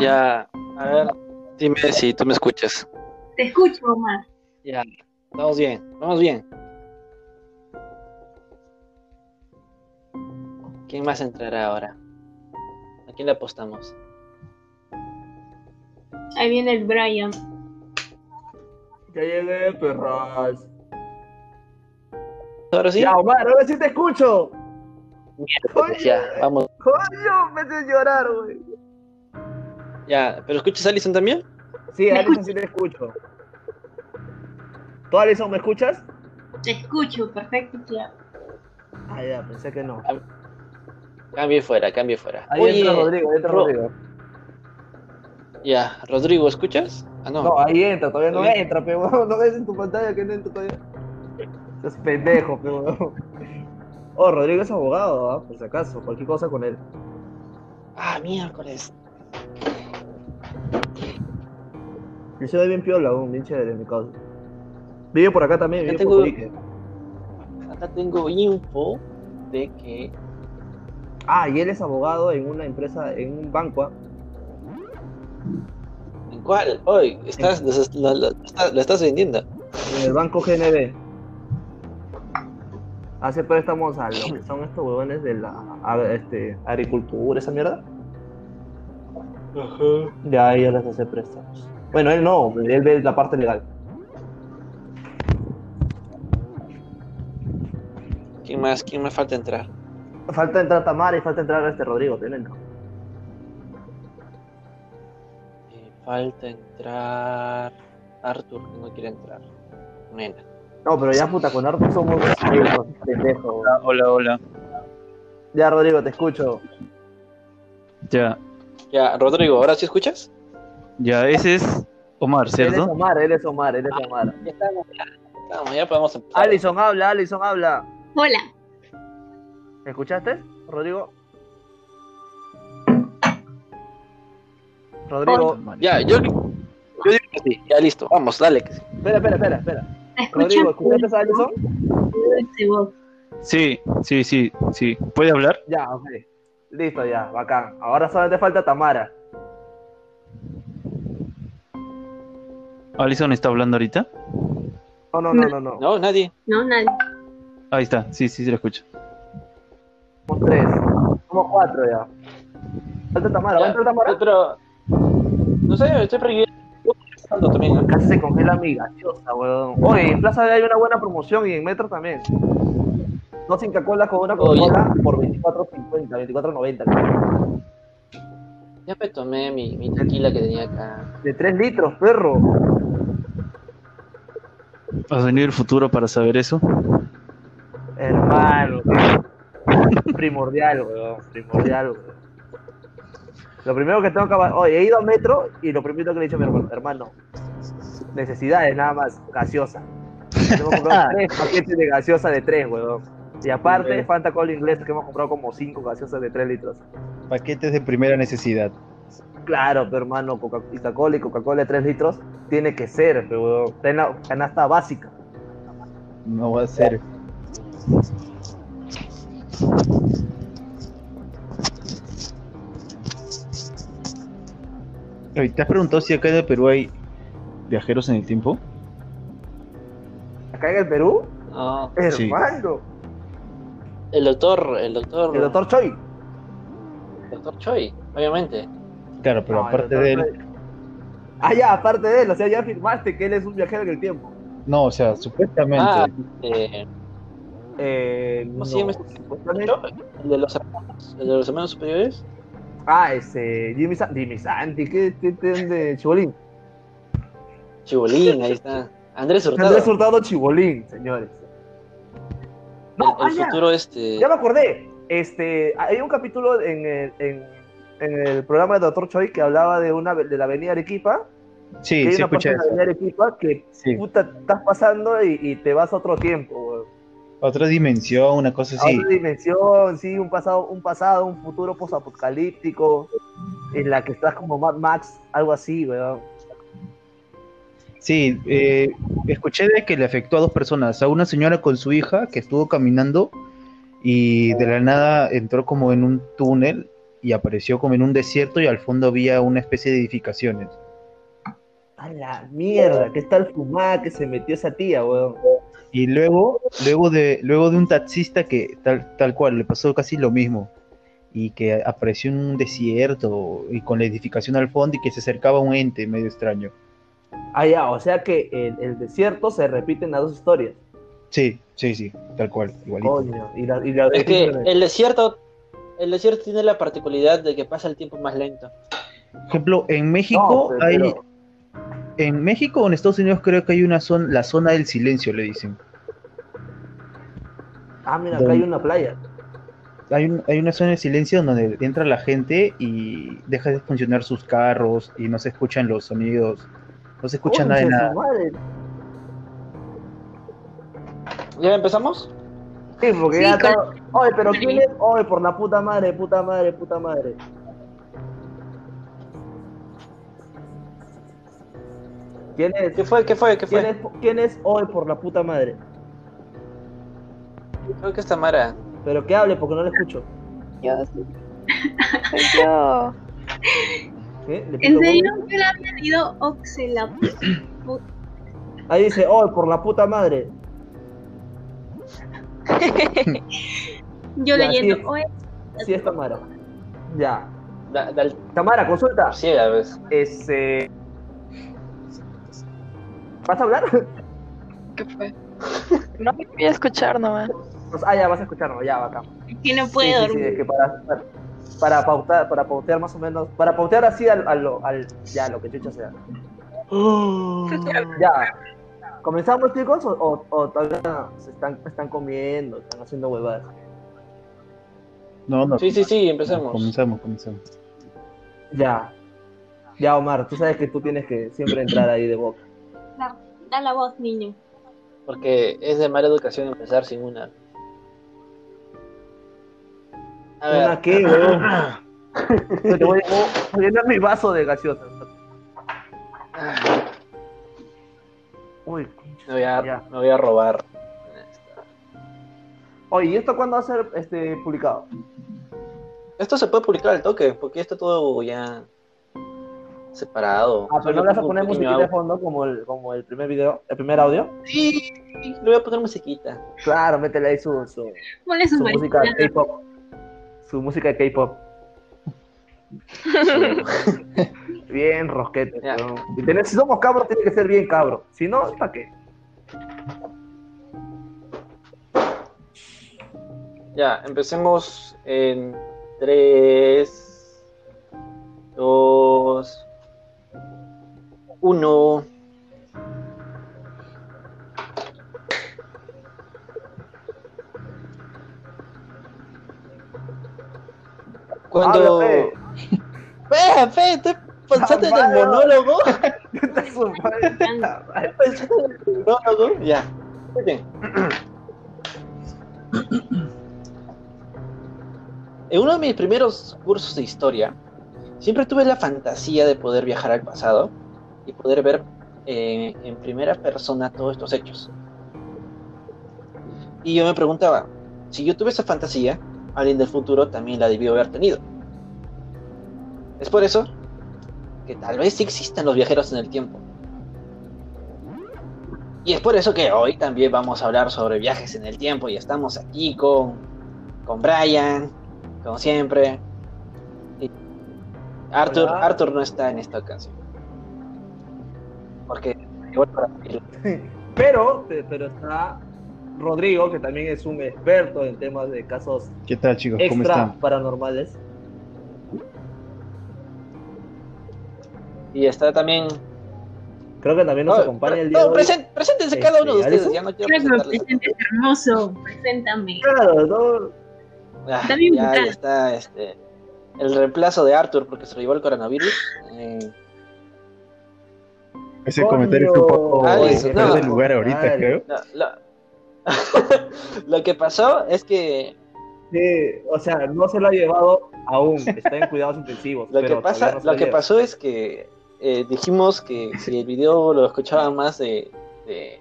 Ya, a ver, dime si tú me escuchas. Te escucho, Omar. Ya, vamos bien, vamos bien. ¿Quién más entrará ahora? ¿A quién le apostamos? Ahí viene el Brian. Ya llegué, perras. ¿Ahora sí? Ya, Omar, ahora sí te escucho. Miércoles, ya, vamos. Coño, me haces llorar, güey. Ya, ¿pero escuchas a Alison también? Sí, Me Alison sí te escucho. ¿Tú, Alison, me escuchas? Te escucho, perfecto, claro. Ah, ya, pensé que no. Cambie fuera, cambie fuera. Ahí Oye, entra Rodrigo, ahí entra Ro- Rodrigo. Ya, Rodrigo, ¿escuchas? Ah, no. No, ahí entra, todavía no entra, pero no ves en tu pantalla que no entra todavía. Es pendejo, pero. Oh, Rodrigo es abogado, ¿ah? por si acaso, cualquier cosa con él. Ah, miércoles. Yo soy bien piola, un bien chévere, mi causa. Vive por acá también, Acá vive tengo- por. Acá tengo info de que Ah, y él es abogado en una empresa, en un banco. ¿ah? ¿En cuál? Hoy, estás, lo estás vendiendo. En el banco GNB. Hace préstamos a lo que son estos huevones de la a- este, agricultura, esa mierda. Ya ella les hace préstamos. Bueno, él no, él ve la parte legal. ¿Quién más? ¿Quién me falta entrar? Falta entrar Tamara y falta entrar este Rodrigo, tienen. Eh, falta entrar Arthur, que no quiere entrar. Nena. No, pero ya puta, con Arthur somos pendejos, pendejos. Hola, hola. Ya, Rodrigo, te escucho. Ya, Ya, Rodrigo, ¿ahora sí escuchas? ya, ese es Omar, Él es ¿cierto? Omar, él es Omar, él es Omar. Ya estamos, ya. Estamos, ya podemos empezar. Alison habla, Alison habla. Hola. ¿Me escuchaste, Rodrigo? Rodrigo, Ya, yo, yo digo que sí. Ya, listo. Vamos, dale. que sí. espera, espera, espera, espera. Rodrigo, ¿escuchaste a Alison? Sí, sí, sí, sí. ¿Puede hablar? Ya, ok. Listo, ya, bacán. Ahora solamente falta Tamara. ¿Alison está hablando ahorita? No, no, no, no, no. No, nadie. No, nadie. Ahí está, sí, sí, sí, lo escucho. Somos tres. Somos cuatro ya. Falta Tamara, ¿va a entrar Tamara? Pero, no sé, estoy preguntando también. Casi se congela mi gaseosa, weón. Oye, en Plaza hay una buena promoción y en Metro también. Dos Inca Cola con una Oye. Coca-Cola por 24.50, 24.90. Ya me tomé mi, mi tequila que tenía acá. De 3 litros, perro. ¿Has venido el futuro para saber eso? Hermano. primordial, weón. Primordial, weón. Lo primero que tengo que... Oye, he ido a Metro y lo primero que le he dicho a mi hermano, hermano, necesidades nada más, gaseosa. Hemos comprado tres paquetes de gaseosa de 3, weón. Y aparte, Bien. Fanta Cola inglesa que hemos comprado como 5 gaseosas de 3 litros. Paquetes de primera necesidad. Claro, pero hermano, Coca-Cola y Coca-Cola de 3 litros tiene que ser, pero. Está en la canasta básica. No va a ser. ¿Te has preguntado si acá en el Perú hay viajeros en el tiempo? Acá en el Perú, No, Sí. El doctor, el doctor, El doctor Choi. el doctor Choi, obviamente. Claro, pero No, aparte de él. Choi. Ah, ya, aparte de él, o sea, ya afirmaste que él es un viajero en el tiempo. No, o sea, supuestamente. Ah, eh, Eh, ¿Cómo no, se llama este? ¿el de los hermanos, el de los hermanos superiores? Ah, ese, Jimmy, Sa- Jimmy Santi, ¿qué qué- de Chibolín? Chibolín, ahí está. Andrés Hurtado. Andrés Hurtado Chibolín, señores. No, el, el ah, ya. futuro este. Ya me acordé. Este, hay un capítulo en el, en, en el programa de Doctor Choi que hablaba de una de la avenida Arequipa. que Sí, hay sí una parte escuché de la eso. avenida Arequipa que Sí. puta, estás pasando y, y te vas a otro tiempo. Otra dimensión, una cosa así. otra dimensión, sí, un pasado, un pasado, un futuro posapocalíptico, en la que estás como Mad Max, algo así, weón. Sí, eh, escuché de que le afectó a dos personas, a una señora con su hija que estuvo caminando y de la nada entró como en un túnel y apareció como en un desierto y al fondo había una especie de edificaciones. A la mierda, qué tal fumada que se metió esa tía, weón. Y luego, luego de, luego de un taxista que tal, tal cual le pasó casi lo mismo. Y que apareció en un desierto y con la edificación al fondo y que se acercaba un ente medio extraño. Ah, ya, o sea que en el desierto se repiten las dos historias. Sí, sí, sí, tal cual, igualito. Coño, y la, y la Es que el desierto, el desierto tiene la particularidad de que pasa el tiempo más lento. Por ejemplo, en México No, pero- hay, pero- en México o en Estados Unidos creo que hay una zona, la zona del silencio, le dicen. Ah, mira, acá hay una playa. Hay, un- hay una zona de silencio donde entra la gente y deja de funcionar sus carros y no se escuchan los sonidos, no se escucha nada de nada. madre. ¿Ya empezamos? Sí, porque Sí, ya con- todo... Oye, pero ¿quién es? Oye, por la puta madre, puta madre, puta madre. ¿Quién es? ¿Qué fue? ¿Qué fue? ¿Qué ¿Quién fue? es, ¿Quién es hoy por la puta madre? Creo que es Tamara. Pero que hable porque no le escucho. Yo soy yo. ¿Eh? ¿Le ¿En serio? gol? Yo la había leído Oxela. Ahí dice, hoy por la puta madre. Yo Ya, leyendo. sí. "Oe". Sí, es Tamara. Ya. Da, da el Tamara, consulta. ciega, ¿ves? Este. ¿Vas a hablar? ¿Qué fue? No me voy a escuchar nomás. Ah, ya, vas a escucharnos, ya, bacán. Que no Sí, puede sí, sí, dormir. es que para, para, para pautar, para pautear más o menos, para pautear así al, al, al- ya, lo que chucha sea. Ya. ¿Comenzamos, chicos? ¿O, o, o todavía se están, están comiendo, están haciendo huevadas? No, no. Sí, sí, sí, empecemos. Comenzamos, comenzamos. Ya. Ya, Omar, tú sabes que tú tienes que siempre entrar ahí de boca. Da, da la voz, niño. Porque es de mala educación empezar sin una. A ver. ¿Una qué, weón? Te voy, voy a llenar mi vaso de gaseosa. Uy, Me voy a, Ya. me voy a robar. Oye, ¿y esto cuándo va a ser este, publicado? Esto se puede publicar al toque, porque ya está todo ya separado. Ah, pero no le vas a poner musiquita de fondo como el, como el primer video, el primer audio. Sí, le voy a poner musiquita. Claro, métele ahí su, su, su música. K-pop. Su música de K-pop. Bien rosquete. Weón. Si, tenés- si somos cabros, tiene que ser bien cabro. Si no, ¿para qué? Ya, empecemos en 3, 2, 1. Cuando. Fe. Fe, fe, estoy pensando en el monólogo. Pensando en el monólogo. Ya. Muy bien. En uno de mis primeros cursos de historia, siempre tuve la fantasía de poder viajar al pasado y poder ver eh, en primera persona todos estos hechos. Y yo me preguntaba, si yo tuve esa fantasía, alguien del futuro también la debió haber tenido. Es por eso que tal vez sí existan los viajeros en el tiempo. Y es por eso que hoy también vamos a hablar sobre viajes en el tiempo y estamos aquí con, con Brian, como siempre. Y Arthur, Hola. Arthur no está en esta ocasión. Porque Pero, pero está Rodrigo, que también es un experto en temas de casos ¿Qué tal, chicos? ¿Cómo extra están? paranormales. Y está también. Creo que también nos No, acompaña el día no, de hoy. preséntense Este, cada uno de ustedes. ¿Alison? Ya no quiero presentes, hermoso. Preséntame. Claro, no, Ah, Está bien ya, está este, el reemplazo de Arthur porque se lo llevó el coronavirus. Eh, Ese Coño. comentario está un poco Ah, fuera eso, de no. lugar ahorita, Madre. creo. no, lo, que pasó es que Sí, o sea, no se lo ha llevado aún, está en cuidados intensivos. lo que pasa, no lo que pasó es que eh, dijimos que si el video lo escuchaban más de, de,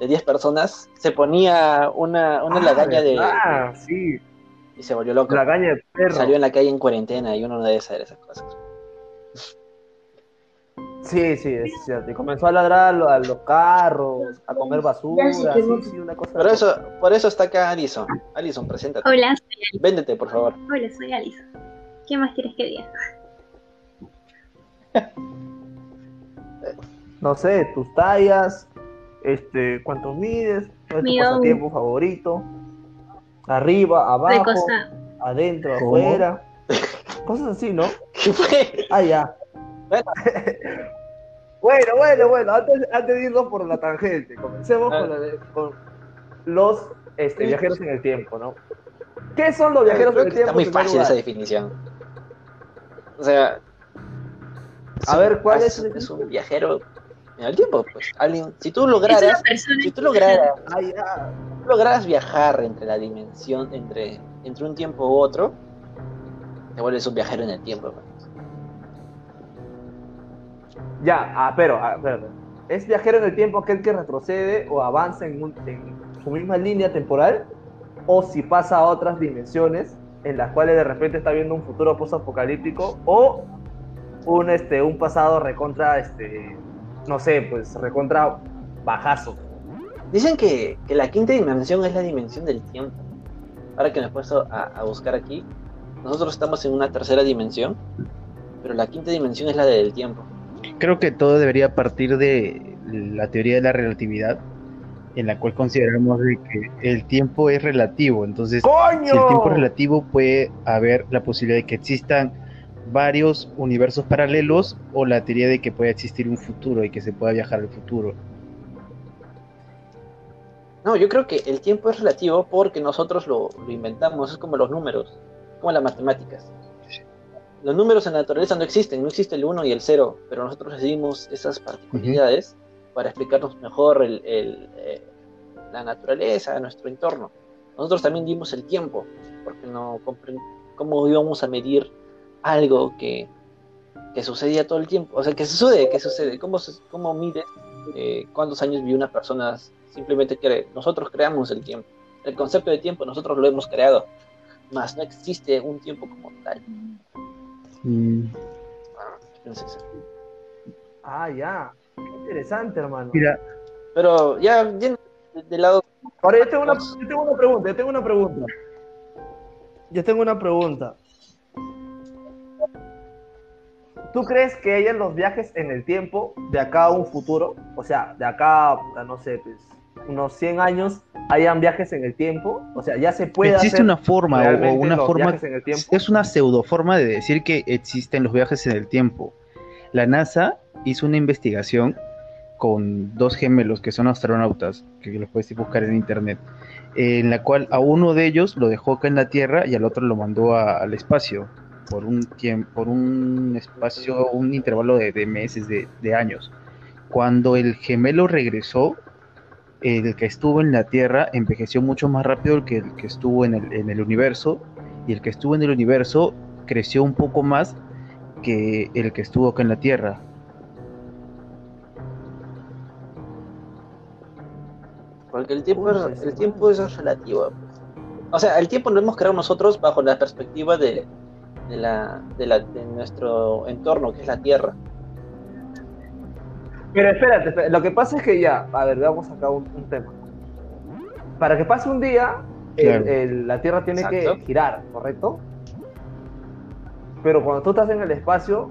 de 10 personas, se ponía una, una Ah, lagaña de, Ah, sí. y se volvió loco. La caña de perro. Salió en la calle en cuarentena y uno no debe saber esas cosas. Sí, sí, es cierto. Y comenzó a ladrar a lo- a los carros, a comer basura, sí, sí, una cosa. Por eso, por eso está acá Alison. Alison, preséntate. Hola, soy Véndete, por favor. Hola, soy Alison. ¿Qué más quieres que diga? No sé, tus tallas, este, cuánto mides, cuál es tu pasatiempo favorito, arriba, abajo, adentro, ¿Cómo? afuera, cosas así, ¿no? ¿Qué fue? Ah, ya. Bueno. bueno, bueno, antes, antes de irnos por la tangente, comencemos con, la de- con los este, viajeros en el tiempo, ¿no? ¿Qué son los viajeros en el que está tiempo? muy fácil lugar? esa definición. O sea. A ver, ¿cuál es? Es un viajero en el tiempo, pues. Alguien, si tú lograras, si tú lograras, Ah, tú lograras viajar entre la dimensión, entre, entre un tiempo u otro, te vuelves un viajero en el tiempo. pues. Ya, ah, pero, ah, espérate. ¿Es viajero en el tiempo aquel que retrocede o avanza en, un- en su misma línea temporal? ¿O si pasa a otras dimensiones en las cuales de repente está viendo un futuro post-apocalíptico? ¿O un, este, un pasado recontra, este, no sé, pues recontra bajazo? Dicen que, que la quinta dimensión es la dimensión del tiempo. Ahora que me he puesto a, a buscar aquí, nosotros estamos en una tercera dimensión, pero la quinta dimensión es la del tiempo. Creo que todo debería partir de la teoría de la relatividad, en la cual consideramos de que el tiempo es relativo. Entonces, ¡Coño! si el tiempo es relativo, puede haber la posibilidad de que existan varios universos paralelos o la teoría de que puede existir un futuro y que se pueda viajar al futuro. No, yo creo que el tiempo es relativo porque nosotros lo, lo inventamos, es como los números, como las matemáticas. Los números en la naturaleza no existen, no existe el 1 y el 0, pero nosotros decidimos esas particularidades para explicarnos mejor eh, la naturaleza, nuestro entorno. Nosotros también dimos el tiempo, porque no cómo íbamos a medir algo que, sucedía todo el tiempo. O sea, que sucede, que sucede, cómo, cómo mides eh, cuántos años vivió una persona, simplemente que nosotros creamos el tiempo. El concepto de tiempo nosotros lo hemos creado, más no existe un tiempo como tal. Mm, Ah, Ah, ya. Qué interesante, hermano. Mira, Pero ya, bien, de, de lado, Ahora, yo tengo, una, yo tengo una pregunta, yo tengo una pregunta. Yo tengo una pregunta. ¿Tú crees que hayan los viajes en el tiempo de acá a un futuro? O sea, de acá a, no sé, pues, unos 100 años, hayan viajes en el tiempo? O sea, ya se puede existe hacer una forma o- una forma en el es una pseudoforma de decir que existen los viajes en el tiempo. La NASA hizo una investigación con dos gemelos que son astronautas, que los puedes buscar en internet, en la cual a uno de ellos lo dejó acá en la Tierra y al otro lo mandó a- al espacio por un tiempo, por un espacio, un intervalo de, de meses, de, de años. Cuando el gemelo regresó, el que estuvo en la Tierra envejeció mucho más rápido que el que estuvo en el, en el universo y el que estuvo en el universo creció un poco más que el que estuvo acá en la Tierra. porque el tiempo, es, el tiempo es relativo. O sea, el tiempo lo hemos creado nosotros bajo la perspectiva de, de, la, de, la, de nuestro entorno, que es la Tierra. Pero espérate, espérate, lo que pasa es que ya, a ver, veamos acá un, un tema. Para que pase un día, el- Claro. el- la Tierra tiene Exacto. que girar, ¿correcto? Pero cuando tú estás en el espacio,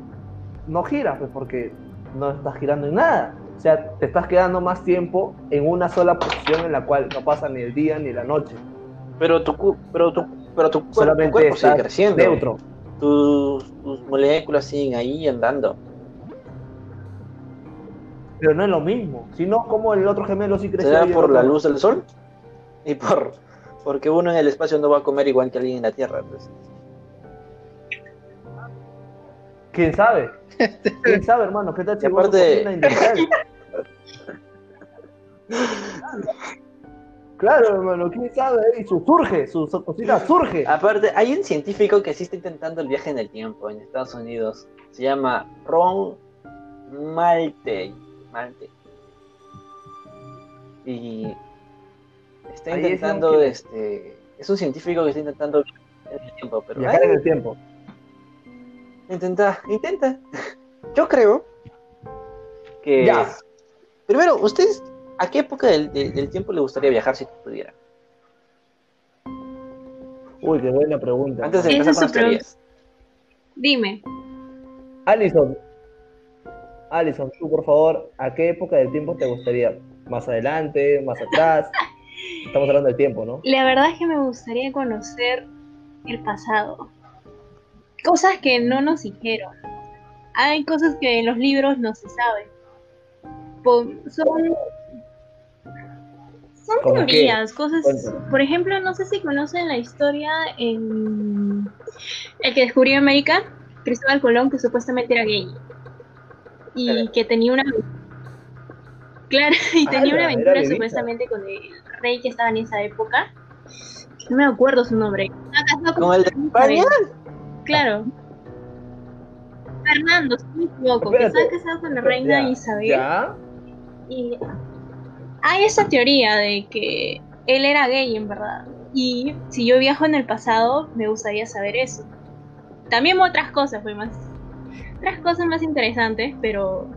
no giras, pues porque no estás girando en nada. O sea, te estás quedando más tiempo en una sola posición en la cual no pasa ni el día ni la noche. Pero tu, cu- pero tu, pero tu, cuerpo- tu Solamente cuerpo sigue creciendo. neutro. Tus, tus moléculas siguen ahí andando. Pero no es lo mismo. Si no, como el otro gemelo sí creció. ¿Será por la luz del sol? Y por porque uno en el espacio no va a comer igual que alguien en la Tierra. Pues. ¿Quién sabe? ¿Quién sabe, hermano? ¿Qué tal si aparte-? Claro, hermano, ¿quién sabe? Y su surge, su, su cocina surge. Aparte, hay un científico que sí está intentando el viaje en el tiempo en Estados Unidos. Se llama Ron Malte. Malte. Y está Ahí es intentando, un- este, es un científico que está intentando en el tiempo, pero Viajar en el tiempo. intenta, intenta. Yo creo que Ya. primero, ¿ustedes a qué época del, del- del tiempo le gustaría viajar si pudiera? Uy, qué buena pregunta. Antes de Esa empezar es con las teorías. Dime, Alison. Alison, tú por favor, ¿a qué época del tiempo te gustaría? ¿Más adelante? ¿Más atrás? Estamos hablando del tiempo, ¿no? la verdad es que me gustaría conocer el pasado. Cosas que no nos dijeron. Hay cosas que en los libros no se saben. Son son teorías, cosas. Cuéntame. Por ejemplo, no sé si conocen la historia en el que descubrió América, Cristóbal Colón, que supuestamente era gay y Claro. que tenía una claro y tenía una aventura supuestamente con el rey que estaba en esa época. No me acuerdo su nombre. Casado ¿Con el de. España? Claro. Fernando, si me equivoco, que estaba casado con la reina Ya, Isabel. ¿Ya? Y hay esa teoría de que él era gay en verdad. Y si yo viajo en el pasado, me gustaría saber eso. También otras cosas, pues más. Otras cosas más interesantes, pero.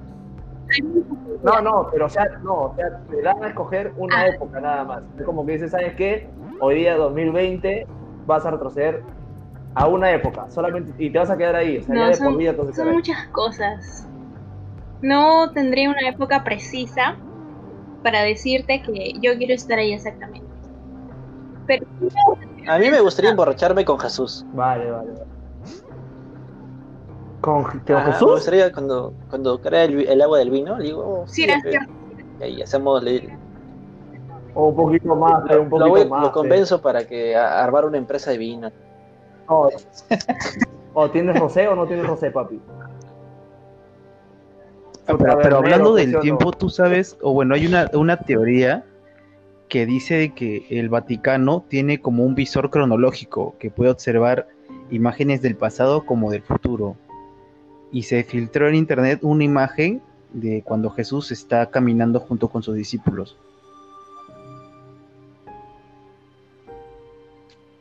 No, no, pero o sea, no, o sea, te dan a escoger una Ah. época nada más. Es como que dices, ¿sabes qué? Hoy día 2020 vas a retroceder a una época, solamente, y te vas a quedar ahí, o sea, No, ya de son- por vida entonces. Son muchas cosas. No tendría una época precisa para decirte que yo quiero estar ahí exactamente. Pero A mí me gustaría emborracharme con Jesús. Vale, vale, vale. ¿Con, Ajá, Me Jesús? gustaría cuando, cuando crea el, agua del vino, le digo, oh, sí, era pe- cierto. y ahí hacemos, le- O un poquito más, lo, un poquito lo voy- más. lo eh. convenzo para que a- armar una empresa de vino. O, o tienes José o no tienes José, papi. Ah, pero, hablando ¿sí del tiempo, tú sabes, o bueno, hay una, una teoría que dice de que el Vaticano tiene como un visor cronológico que puede observar imágenes del pasado como del futuro. Y se filtró en internet una imagen de cuando Jesús está caminando junto con sus discípulos.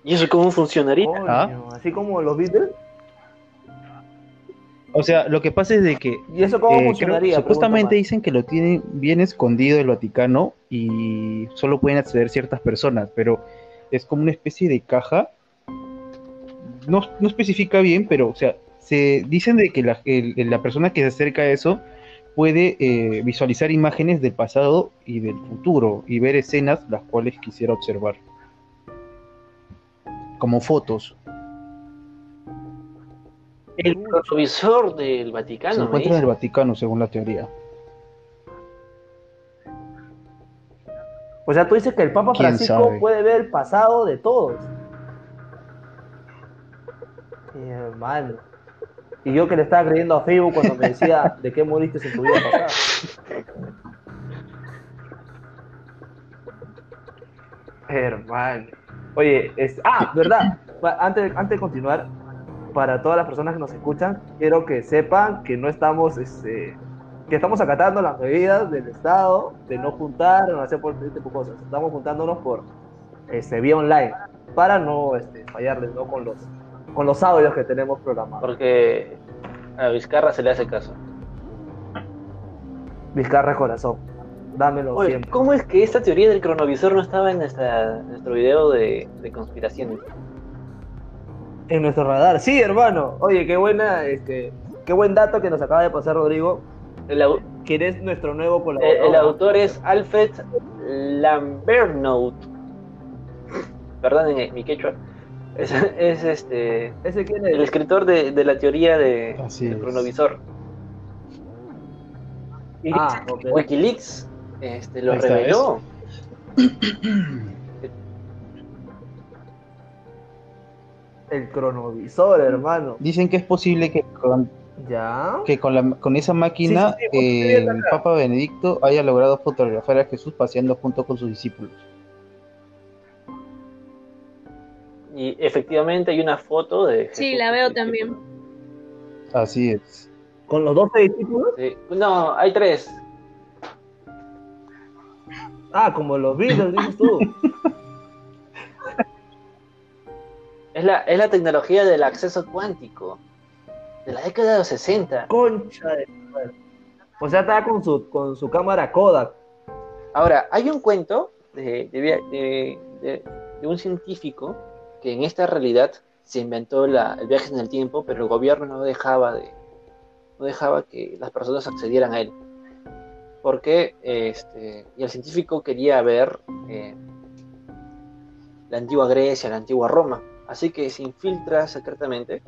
¿Y eso cómo funcionaría? ¿Ah? Así como los Beatles. O sea, lo que pasa es de que ¿Y eso cómo Eh, creo- funcionaría? supuestamente Pregunta dicen que lo tienen bien escondido el Vaticano y solo pueden acceder ciertas personas, pero es como una especie de caja. No, no especifica bien, pero o sea, se dicen de que la, el- la persona que se acerca a eso puede eh, visualizar imágenes del pasado y del futuro y ver escenas las cuales quisiera observar. Como fotos. El provisor del Se Vaticano. ¿me encuentra en el? Vaticano, según la teoría. O sea, tú dices que el Papa ¿Quién Francisco sabe? puede ver el pasado de todos. Mi hermano. Y yo que le estaba creyendo a Facebook cuando me decía de qué moriste en tu vida pasada. Hermano. Oye, es... ah, verdad. Antes, antes de continuar, para todas las personas que nos escuchan, quiero que sepan que no estamos, este, que estamos acatando las medidas del Estado de no juntar, no hacer por este tipo de cosas. Estamos juntándonos por este, vía online para no este, fallarles ¿no? con los con los audios que tenemos programados. Porque a Vizcarra se le hace caso. Vizcarra corazón, dámelo Oye, siempre. ¿cómo es que esta teoría del cronovisor no estaba en nuestra, nuestro video de, de conspiraciones? En nuestro radar, sí, hermano. Oye, qué buena, este, qué buen dato que nos acaba de pasar Rodrigo, El, au- quien es nuestro nuevo el- colaborador. el autor es Alfred Lambernout. Perdonen eh, mi quechua. Es, es este ¿Ese quién el es? escritor de, de la teoría de, Así del es. cronovisor. Y Ah. Wikileaks este, lo reveló. El cronovisor, hermano. Dicen que es posible que con, Ya. que con, la, con esa máquina Sí, sí, sí, porque eh, el. Papa Benedicto haya logrado fotografiar a Jesús paseando junto con sus discípulos. Y efectivamente hay una foto de. Sí, la veo también. Así es. Con los 12 discípulos. Sí. No, hay tres. Ah, como los Beatles, dices tú. Es la, es la tecnología del acceso cuántico. De la década de los 60. Concha de. O sea, estaba con su, con su cámara Kodak. Ahora, hay un cuento de, de via- de- de- de un científico que en esta realidad se inventó el viaje en el tiempo, pero el gobierno no dejaba de no dejaba que las personas accedieran a él. Porque este, y el científico quería ver eh, la antigua Grecia, la antigua Roma. Así que se infiltra secretamente.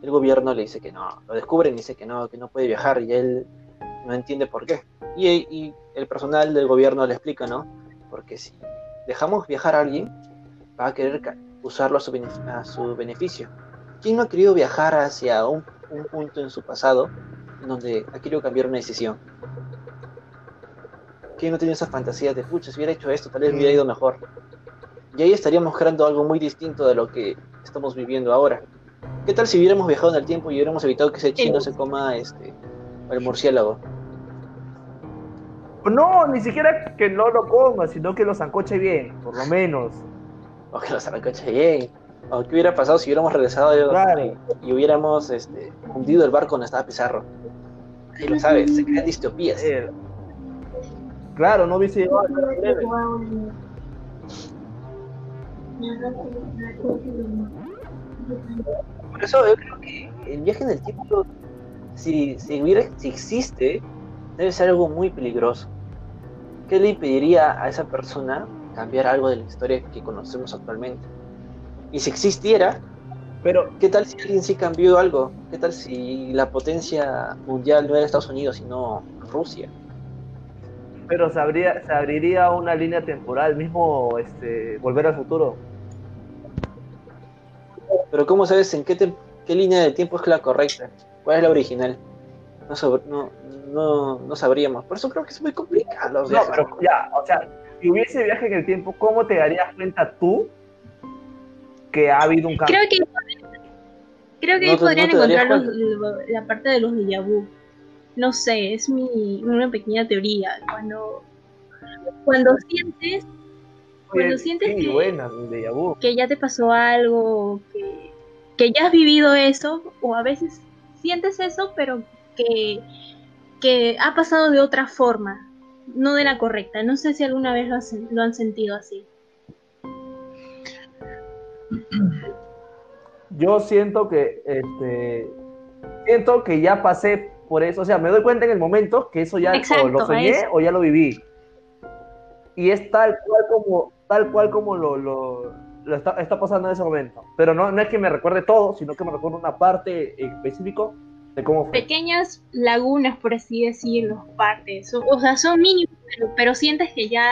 El gobierno le dice que no, lo descubren y dice que no, que no puede viajar y él no entiende por qué. Y, y el personal del gobierno le explica, ¿no? Porque si dejamos viajar a alguien, va a querer usarlo a su, a su beneficio. ¿Quién no ha querido viajar hacia un, un punto en su pasado en donde ha querido cambiar una decisión? ¿Quién no tiene esa fantasía de, pucha, si hubiera hecho esto, tal vez hubiera ido mejor? Y ahí estaríamos creando algo muy distinto de lo que estamos viviendo ahora. ¿Qué tal si hubiéramos viajado en el tiempo y hubiéramos evitado que ese chino se coma este, el murciélago? No, ni siquiera que no lo coma, sino que lo zancoche bien, por lo menos. O que los arrancoche bien. O qué hubiera pasado si hubiéramos regresado Claro. y hubiéramos este, hundido el barco donde estaba Pizarro. Nadie lo sabe, se crean distopías. Eh, claro, no hubiese llegado. Por eso yo creo que el viaje en el tiempo, si, si, hubiera, si existe, debe ser algo muy peligroso. ¿Qué le impediría a esa persona cambiar algo de la historia que conocemos actualmente? Y si existiera, Pero, ¿qué tal si alguien sí cambió algo? ¿Qué tal si la potencia mundial no era Estados Unidos, sino Rusia? pero se, abría- se abriría una línea temporal, mismo este, volver al futuro. Pero ¿cómo sabes en qué, te- qué línea de tiempo es la correcta? ¿Cuál es la original? No, sab- no, no, no sabríamos. Por eso creo que es muy complicado. No, pero ya, o sea, si hubiese viaje en el tiempo, ¿cómo te darías cuenta tú que ha habido un cambio? Creo que creo que No ahí podrían no encontrar los- lo- la parte de los déjà vu. No sé, es mi una pequeña teoría. Cuando cuando sientes cuando Oye, sientes sí, que- buena, mi déjà vu. que ya te pasó algo, que, que ya has vivido eso, o a veces sientes eso, pero que, que ha pasado de otra forma, no de la correcta. No sé si alguna vez lo, has- lo han sentido así. Yo siento que, este, siento que ya pasé por eso, o sea, me doy cuenta en el momento que eso ya Exacto, o lo soñé o ya lo viví. Y es tal cual como, tal cual como lo, lo, lo está, está pasando en ese momento. Pero no, no es que me recuerde todo, sino que me recuerdo una parte en específico de cómo fue. Pequeñas lagunas, por así decirlo, partes, o, o sea, son mínimas, pero, pero sientes que ya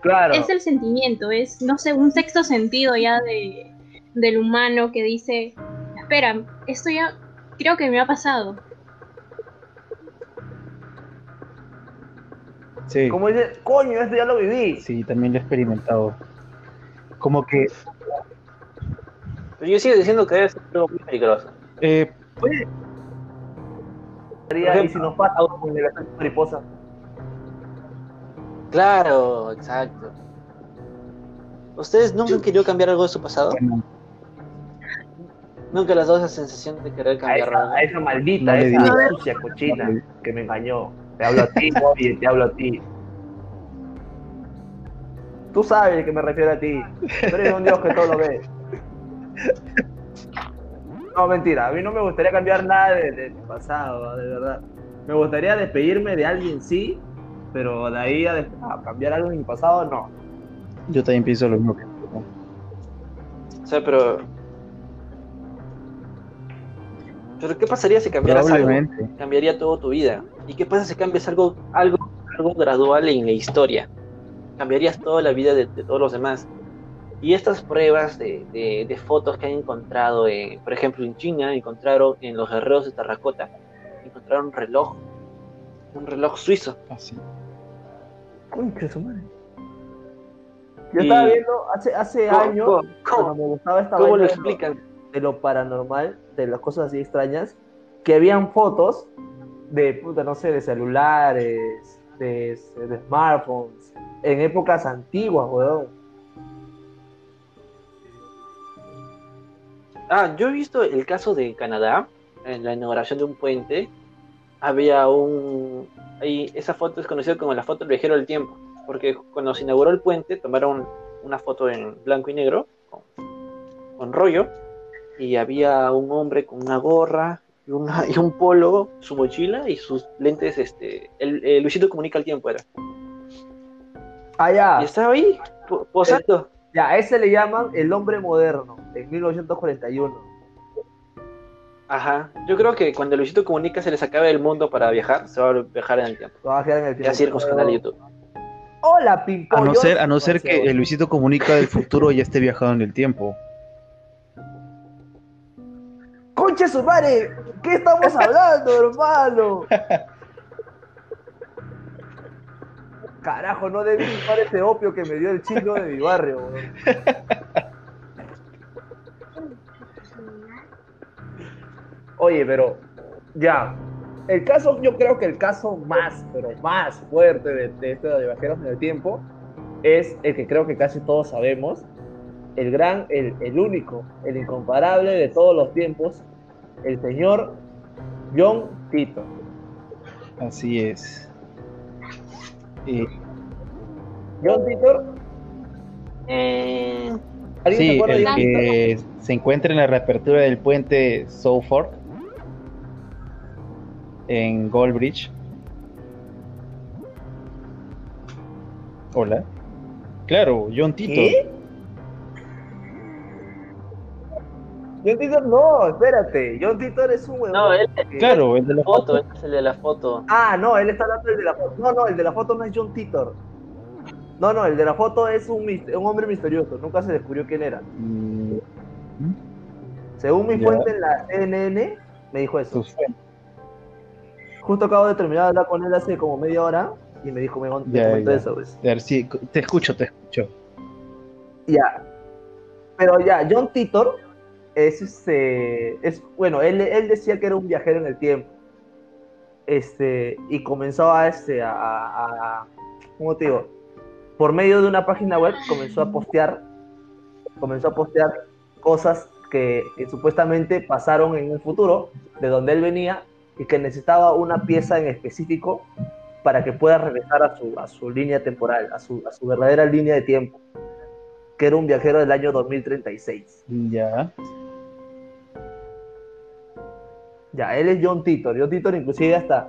Claro. es el sentimiento, es, no sé, un sexto sentido ya de, del humano que dice, espera, esto ya creo que me ha pasado. Sí, Como dice, coño, esto ya lo viví. sí, también lo he experimentado. Como que Pero yo sigo diciendo que debe ser algo muy peligroso. eh, Y si nos pasa con el efecto mariposa. Claro, exacto. ¿Ustedes nunca han querido cambiar algo de su pasado? bueno, Nunca les dado esa sensación de querer A cambiar algo. esa, a esa maldita, No esa sucia cochina No que me engañó. Te hablo a ti, oye, te hablo a ti. Tú sabes que me refiero a ti. Tú eres un Dios que todo lo ve. No, mentira. A mí no me gustaría cambiar nada de, de mi pasado, de verdad. Me gustaría despedirme de alguien, sí, pero de ahí a, a cambiar algo en mi pasado, no. yo también pienso lo mismo que tú. O sea, pero. Pero ¿qué pasaría si cambiaras algo? Probablemente. Cambiaría toda tu vida. ¿Y qué pasa si cambias algo, algo, algo gradual en la historia? Cambiarías toda la vida de, de todos los demás. Y estas pruebas de, de- de fotos que han encontrado, eh, por ejemplo, en China, encontraron en los guerreros de terracota, encontraron un reloj, un reloj suizo. Así. Concha su madre. Yo Y- estaba viendo hace, hace ¿Cómo, años, cómo- me gustaba esta cómo lo explican? de lo paranormal, de las cosas así extrañas, que habían fotos de, puta, no sé, de celulares, de, de smartphones, en épocas antiguas, weón. Ah, yo he visto el caso de Canadá, en la inauguración de un puente. Había un. Ahí, esa foto es conocida como la foto del viajero del tiempo. Porque cuando se inauguró el puente, tomaron una foto en blanco y negro, con, con rollo. Y había un hombre con una gorra y, una, y un polo, su mochila y sus lentes. este el, el Luisito Comunica el tiempo era. Ah, ya. Y estaba ahí, po- posando. Ya, a ese le llaman el hombre moderno, en 1941. Ajá. Yo creo que cuando Luisito Comunica se les acabe el mundo para viajar, se va a viajar en el tiempo. Va a quedar en el Y tiempo. así ir con su canal de YouTube. Hola, Pinco. A no ser, a no ser que el Luisito Comunica del futuro ya esté viajado en el tiempo. ¡Conche su madre! ¿Qué estamos hablando, hermano? Carajo, no debí chupar ese opio que me dio el chino de mi barrio. Oye, pero ya. El caso, yo creo que el caso más, pero más fuerte de, de esto de viajeros en el tiempo es el que creo que casi todos sabemos. El gran, el, el único, el incomparable de todos los tiempos, el señor John Tito. Así es. Y, John Titor, Eh, ¿alguien se sí, de el Titor? que se encuentra en la reapertura del puente Southfork en Goldbridge. Hola. Claro, John Tito. ¿Qué? John Titor no, espérate. John Titor es un huevón. No, él- que- Claro, el de la foto, este es el de la foto. Ah, no, él está hablando del de la foto. No, no, el de la foto no es John Titor. No, no, el de la foto es un, un hombre misterioso. Nunca se descubrió quién era. Mm, Según mi Ya. fuente en la CNN, me dijo eso. Justo acabo de terminar de hablar con él hace como media hora y me dijo, me, me Ya, comentó ya. eso. Pues. A ver, sí, te escucho, te escucho. Ya. Pero ya, John Titor es este. Es, bueno, él, él decía que era un viajero en el tiempo. Este. Y comenzó a este. A, a- a-. Por medio de una página web comenzó a postear. Comenzó a postear cosas que, que supuestamente pasaron en un futuro, de donde él venía, y que necesitaba una pieza en específico para que pueda regresar a su, a su línea temporal, a su, a su verdadera línea de tiempo que era un viajero del año 2036. Ya. Ya, él es John Titor. John Titor inclusive hasta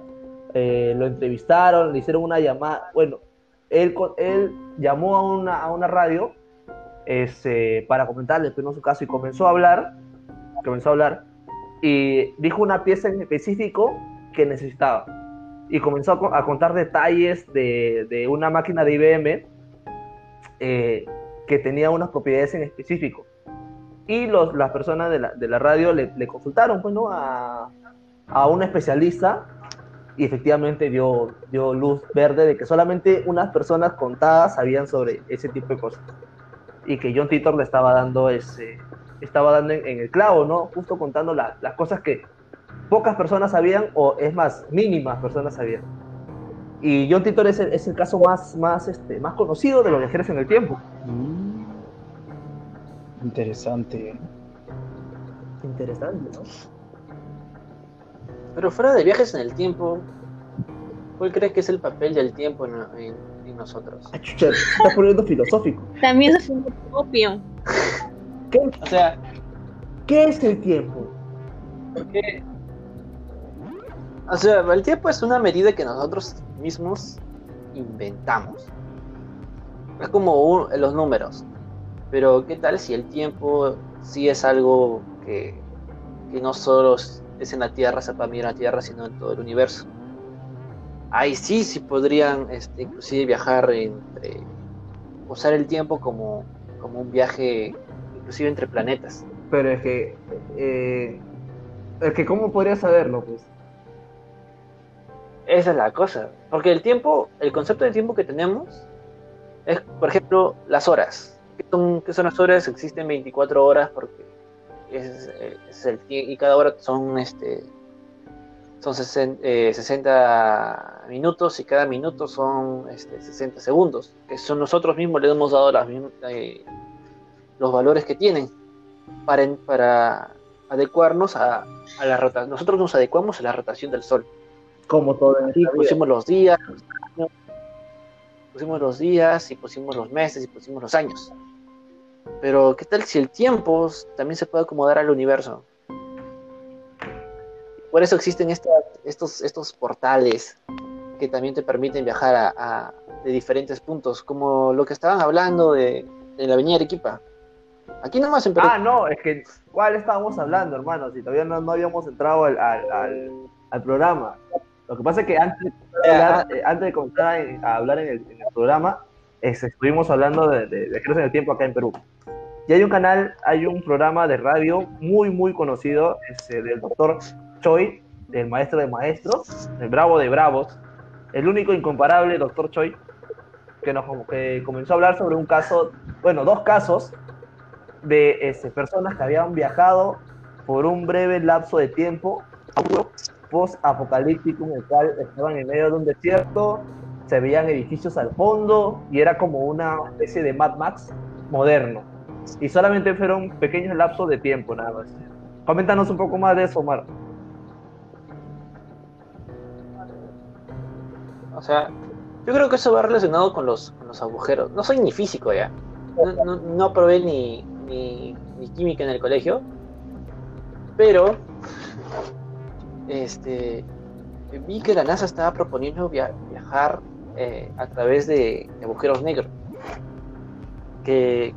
eh, lo entrevistaron, le hicieron una llamada. Bueno, él, él llamó a una, a una radio este, para comentarle pues, ¿no? su caso y comenzó a hablar, comenzó a hablar y dijo una pieza en específico que necesitaba. Y comenzó a, co- a contar detalles de, de una máquina de IBM eh, que tenía unas propiedades en específico. Y los, las personas de la, de la radio le, le consultaron pues, ¿no? a, a un especialista y efectivamente dio, dio luz verde de que solamente unas personas contadas sabían sobre ese tipo de cosas. Y que John Titor le estaba dando ese, estaba dando en, en el clavo, ¿no? Justo contando la- las cosas que pocas personas sabían, o es más, mínimas personas sabían. Y John Titor es el, es el caso más, más, este, más conocido de los viajeros en el tiempo. Mm. Interesante. Interesante, ¿no? Pero fuera de viajes en el tiempo, ¿cuál crees que es el papel del tiempo en, en- en nosotros? Ah, chucha, estás poniendo filosófico. También fue opio. ¿Qué, O sea, qué es el tiempo? o sea, el tiempo es una medida que nosotros mismos inventamos. Es como un- los números. Pero ¿qué tal si el tiempo sí es algo que, que no solo es en la Tierra, medir en la Tierra, sino en todo el universo? Ahí sí, sí podrían este, inclusive viajar entre... Usar el tiempo como, como un viaje inclusive entre planetas. Pero es que, eh, es que ¿cómo podría saberlo, pues? Esa es la cosa. Porque el tiempo, el concepto de tiempo que tenemos es, por ejemplo, las horas. ¿Qué son, qué son las horas? Existen 24 horas porque es, es el y cada hora son este son 60, eh, 60 minutos y cada minuto son este, 60 segundos. Que son nosotros mismos le hemos dado las, eh, los valores que tienen. para, para adecuarnos a, a la rotación. Nosotros nos adecuamos a la rotación del Sol. Como todo en vida. pusimos los días, pusimos los días y pusimos los meses y pusimos los años. Pero ¿qué tal si el tiempo también se puede acomodar al universo? Por eso existen esta- estos, estos portales que también te permiten viajar a, a- de diferentes puntos, como lo que estaban hablando de, de la avenida Arequipa. Aquí nomás en Perú. Ah, no, es que ¿cuál estábamos hablando, hermano? Si todavía no, no habíamos entrado al, al, al- al programa. Lo que pasa es que antes de comenzar a hablar, eh, antes de comenzar a, a hablar en el, en el programa, es- estuvimos hablando de, de viajeros en el tiempo acá en Perú. Y hay un canal, hay un programa de radio muy, muy conocido, es, eh, del doctor Choi, el maestro de maestros, el bravo de bravos, el único incomparable doctor Choi, que, nos, que comenzó a hablar sobre un caso, bueno, dos casos de este, personas que habían viajado por un breve lapso de tiempo post-apocalíptico en el cual estaban en medio de un desierto, se veían edificios al fondo y era como una especie de Mad Max moderno. Y solamente fueron pequeños lapsos de tiempo nada más. Coméntanos un poco más de eso, Omar. O sea, yo creo que eso va relacionado con los, los agujeros. No soy ni físico ya. No, no, no probé ni, ni, ni química en el colegio. Pero, este, vi que la NASA estaba proponiendo via- viajar eh, a través de, de agujeros negros. Que,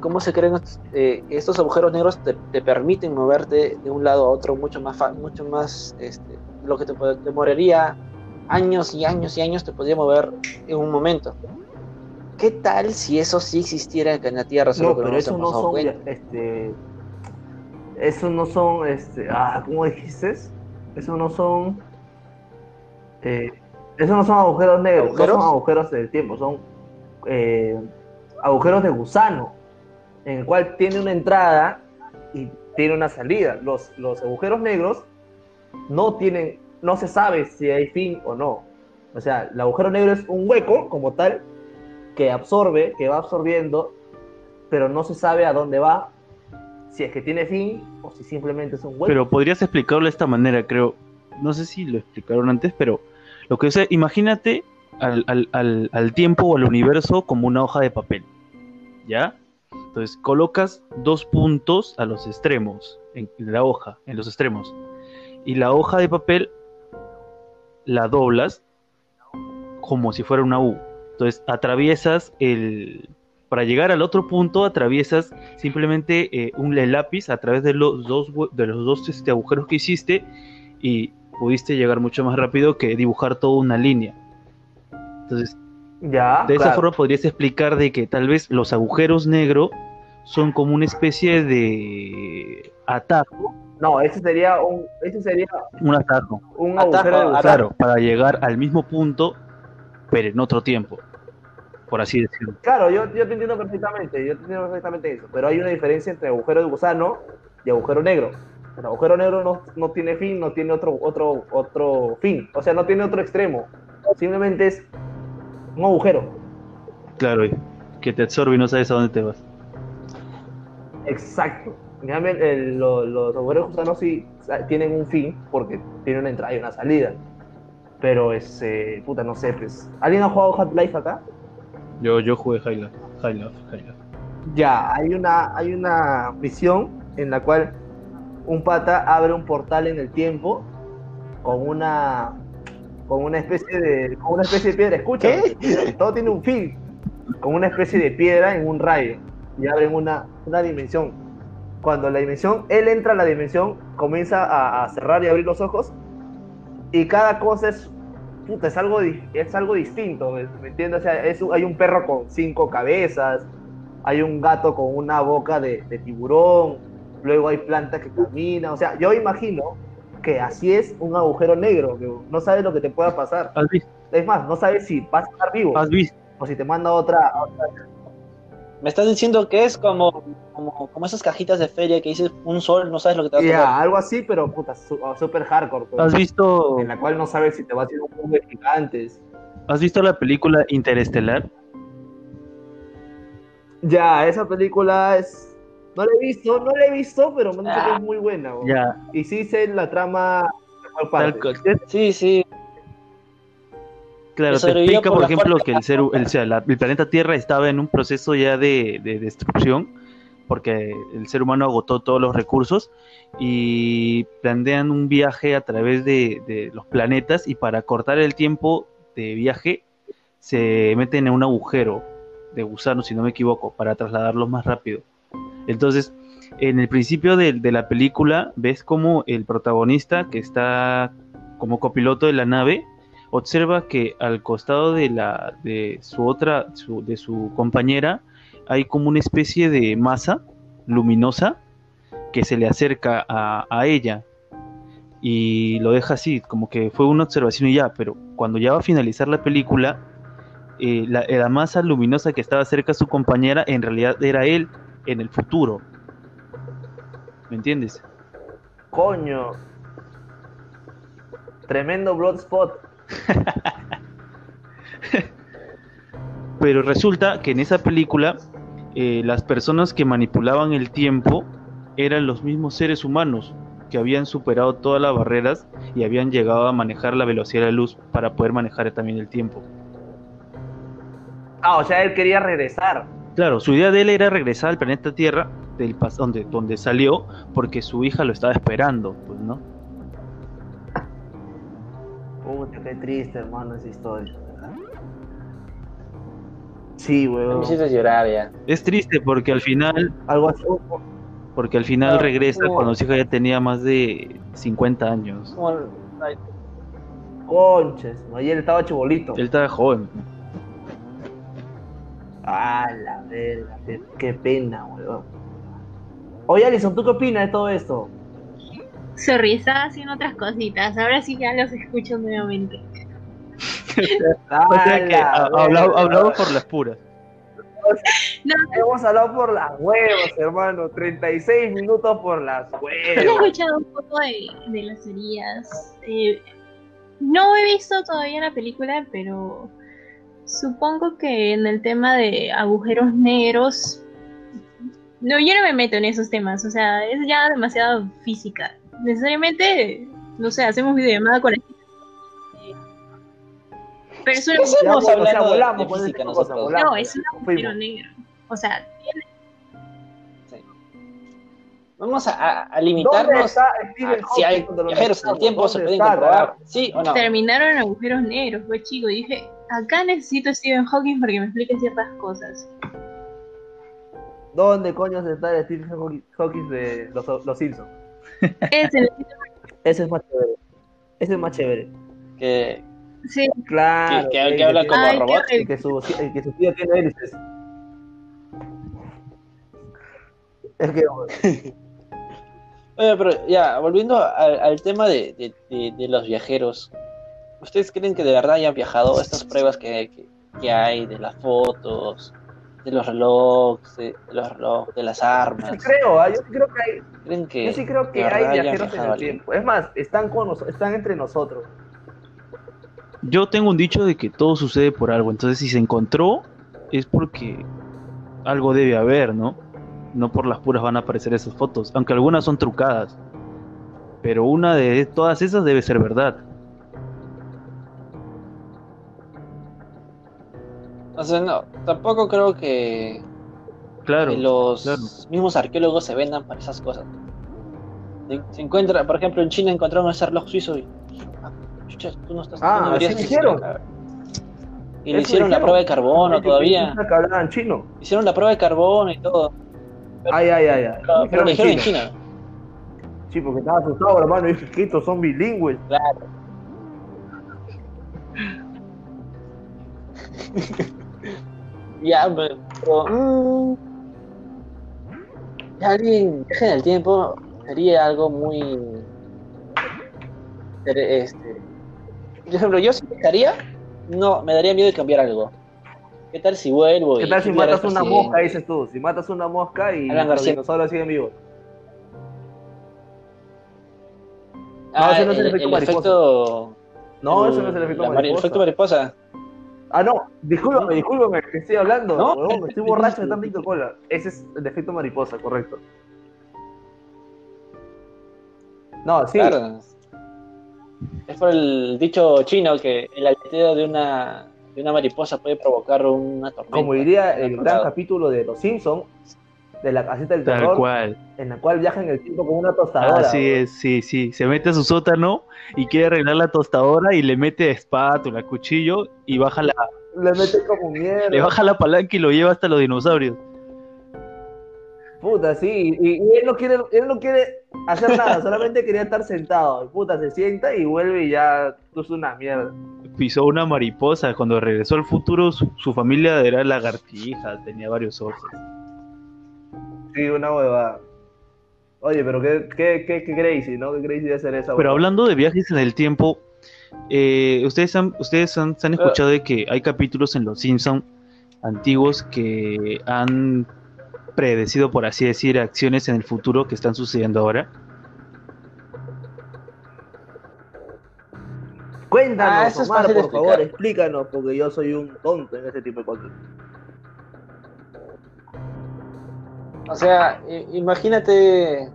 cómo se creen estos, eh, estos agujeros negros te, te permiten moverte de un lado a otro mucho más, mucho más, este, lo que te demoraría años y años y años te podría mover en un momento. ¿Qué tal si eso sí existiera en la Tierra? No, pero eso no son, cuenta? este, eso no son, este, ah, ¿cómo dijiste? Eso no son, eh, eso no son agujeros negros, ¿Agujeros? no son agujeros del tiempo, son eh, agujeros de gusano, en el cual tiene una entrada y tiene una salida. Los, los agujeros negros no tienen, no se sabe si hay fin o no. O sea, el agujero negro es un hueco como tal que absorbe, que va absorbiendo, pero no se sabe a dónde va, si es que tiene fin o si simplemente es un hueco. Pero podrías explicarlo de esta manera, creo. No sé si lo explicaron antes, pero lo que sea, imagínate al, al- al- al tiempo o al universo como una hoja de papel. ¿Ya? Entonces colocas dos puntos a los extremos, en la hoja, en los extremos. Y la hoja de papel la doblas como si fuera una U. Entonces atraviesas el... Para llegar al otro punto atraviesas simplemente eh, un lápiz a través de los dos, de los dos este, agujeros que hiciste y pudiste llegar mucho más rápido que dibujar toda una línea. Entonces, ya, de esa claro. forma podrías explicar de que tal vez los agujeros negros son como una especie de atajo, No, ese sería un, ese sería un atajo, un Atajo, agujero gusano. claro, para llegar al mismo punto, pero en otro tiempo, por así decirlo. Claro, yo, yo te entiendo perfectamente, yo te entiendo perfectamente eso, pero hay una diferencia entre agujero de gusano y agujero negro. El agujero negro no, no tiene fin, no tiene otro, otro, otro fin, o sea, no tiene otro extremo, simplemente es un agujero. Claro, que te absorbe y no sabes a dónde te vas. Exacto. En cambio, el- lo- los agujeros gusanos sí tienen un fin porque tienen una entrada y una salida. Pero es, eh, puta, no sé, pues. ¿Alguien ha jugado Half-Life acá? Yo, yo jugué High Life, High Life, High Life. Ya, hay una, hay una misión en la cual un pata abre un portal en el tiempo con una con una especie de con una especie de piedra. Escucha, todo tiene un fin. Con una especie de piedra en un rayo y abren una, una dimensión. Cuando la dimensión, él entra a la dimensión, comienza a, a cerrar y abrir los ojos y cada cosa es puta, es algo es algo distinto, ¿me entiendes? O sea, es hay un perro con cinco cabezas, hay un gato con una boca de, de tiburón, luego hay plantas que caminan, o sea, yo imagino que así es un agujero negro, que no sabes lo que te pueda pasar. ¿Has visto? Es más, no sabes si vas a estar vivo ¿Has visto? o si te manda otra, Me estás diciendo que es como, como, como esas cajitas de feria que dices un sol, no sabes lo que te vas a tocar. algo así, pero puta, su- super hardcore, pues, ¿Has visto, en la cual no sabes si te vas a ir a un mundo de gigantes. ¿Has visto la película Interestelar? Ya, esa película es No la he visto, no la he visto, pero me han dicho que Ah. es muy buena. Ya, Y sí sé la trama. Sí, sí. Claro, que te explica, por ejemplo, que el, ser, el, o sea, la- el planeta Tierra estaba en un proceso ya de, de destrucción, porque el ser humano agotó todos los recursos y plantean un viaje a través de, de los planetas y para cortar el tiempo de viaje se meten en un agujero de gusano, si no me equivoco, para trasladarlos más rápido. Entonces, en el principio de, la película ves como el protagonista que está como copiloto de la nave observa que al costado de la de su otra su- de su compañera hay como una especie de masa luminosa que se le acerca a, a ella y lo deja así como que fue una observación y ya pero cuando ya va a finalizar la película eh, la, la masa luminosa que estaba cerca a su compañera en realidad era él en el futuro ¿me entiendes? Coño. Tremendo Bloodspot. Pero resulta que en esa película eh, las personas que manipulaban el tiempo eran los mismos seres humanos que habían superado todas las barreras y habían llegado a manejar la velocidad de la luz para poder manejar también el tiempo. Ah, o sea, él quería regresar. Claro, su idea de él era regresar al planeta Tierra del pas- donde, donde salió porque su hija lo estaba esperando, pues, ¿no? Puta, qué triste, hermano, esa historia. Sí, Me weón. hiciste llorar ya. Es triste porque al final, Algo así. porque al final Claro, regresa como- cuando su hija ya tenía más de 50 años. Como- Conches. Ayer estaba chibolito. Él estaba joven. Ah, la verga. Qué, qué pena, weón. Oye, Alison, ¿tú qué opinas de todo esto? Estaba haciendo otras cositas. Ahora sí ya los escucho nuevamente. O sea que ha- la hablaba, verga. hablaba por las puras. Hemos hablado por las huevas, hermano. 36 minutos por las He huevas. escuchado un poco de, de las teorías. Eh, no he visto todavía la película, pero supongo que en el tema de agujeros negros. No, yo no me meto en esos temas, o sea, es ya demasiado física. Necesariamente, no sé, hacemos videollamada con la Pero es un, ¿Qué hacemos Ya, bueno, o sea, hablando de- volamos de física esta cosa, nosotros? volamos. no, es un agujero Fuimos. negro. O sea, Vamos a, a- a ¿Dónde limitarnos está a Stephen si hay viajeros en el tiempo, se ¿Dónde pueden comprobar, carajo? ¿sí o no? terminaron en agujeros negros, fue chico. Dije, acá necesito a Stephen Hawking para que me explique ciertas cosas. ¿Dónde coño está el Stephen Hawking- de los, los Simpsons? Ese, Ese es más chévere. Ese es más chévere. Que, sí, Claro. que, que, que habla como Ay, robot. Y que su, y que su tío tiene hélices. Es que, Oye, pero ya, volviendo al, al tema de, de- de- de los viajeros, ¿ustedes creen que de verdad hayan viajado? Estas pruebas que, que, que hay de las fotos, de los relojes, de, de los relojes, de las yo armas, sí creo, ¿ah? yo sí creo que hay, ¿creen que yo sí creo que hay viajeros en viajado el alguien? tiempo. Es más, están con nos- están entre nosotros. Yo tengo un dicho de que todo sucede por algo, entonces si se encontró es porque algo debe haber, ¿no? No por las puras van a aparecer esas fotos, aunque algunas son trucadas. Pero una de todas esas debe ser verdad. O sea, no, tampoco creo que, Claro. que los claro. mismos arqueólogos se vendan para esas cosas. Se, encuentra, por ejemplo, en China encontraron ese reloj suizo y... ah, chucha, tú no estás... tú Ah, no acá. Y le hicieron la prueba de carbono todavía. que hablaban chino. Hicieron la prueba de carbono y todo. Ay, ay, ay, ay. Pero, lo dijeron en. China. Sí, porque estaba asustado, hermano. Y dije, que estos son bilingües. Claro. Ya, pero. mm, ya alguien viaje en el tiempo sería algo muy. Este. Por ejemplo, yo si viajaría, no, me daría miedo de cambiar algo. ¿Qué tal si vuelvo? ¿Qué y tal si matas una mosca, dices tú? Si matas una mosca y los dinosaurios siguen vivos. Ah, ese no es el el, efecto mariposa. efecto. No, eso no es el efecto la mariposa. efecto mariposa. Ah, no, discúlpame, discúlpame, que estoy hablando. No, huevón, estoy borracho de tanto cola. Ese es el defecto mariposa, correcto. No, sí. Claro. Es por el dicho chino que el aleteo de una, de una mariposa puede provocar una tormenta. Como diría el gran capítulo de Los Simpsons, de la casita del Tal terror, cual. en la cual viaja en el tiempo con una tostadora. Así es, sí, sí. Se mete a su sótano y quiere arreglar la tostadora y le mete espátula, cuchillo y baja la, Le mete como mierda. le baja la palanca y lo lleva hasta los dinosaurios. Puta, sí. Y, y él no quiere, él no quiere hacer nada, solamente quería estar sentado. Puta, se sienta y vuelve y ya tú es una mierda. Pisó una mariposa. Cuando regresó al futuro, su, su familia era lagartija, tenía varios osos. Sí, una huevada. Oye, pero qué, qué, qué, qué crazy, ¿no? Qué crazy de hacer esa Pero huevada. hablando de viajes en el tiempo, eh, ustedes han, ustedes han, se han escuchado de que hay capítulos en Los Simpson antiguos que han predecido, por así decir, acciones en el futuro que están sucediendo ahora. Cuéntanos, Ah, eso es Omar, por favor, explícanos, porque yo soy un tonto en ese tipo de cosas. O sea, imagínate,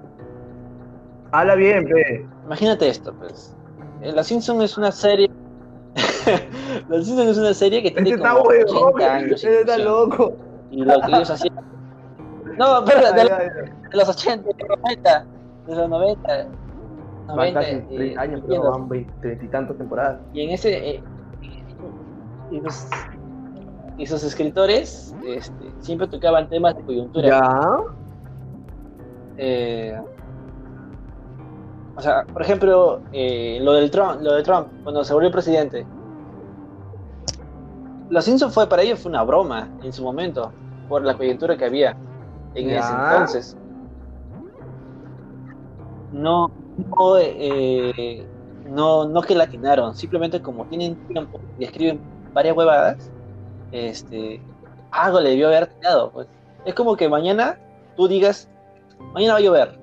Habla bien, pe. imagínate esto, pues. Eh, Los Simpson es una serie. Los Simpson es una serie que tiene Este está como huevón, 80 años. este está loco. Y lo que ellos hacían. No, pero de, ay. de los 80, de los 90, de los 90. Van 90 casi eh, 30 años, pero van 20 y tantas temporadas. Y en ese. eh, y, los- y sus escritores este, siempre tocaban temas de coyuntura. Ya. Eh, o sea, por ejemplo, eh, lo del Trump, lo de Trump, cuando se volvió presidente. Los Simpsons fue para ellos fue una broma en su momento, por la coyuntura que había en Ya. ese entonces. No, no, eh, no, no que latinaron, simplemente como tienen tiempo y escriben varias huevadas, este, algo le debió haber tirado. Pues. Es como que mañana tú digas, mañana va a llover,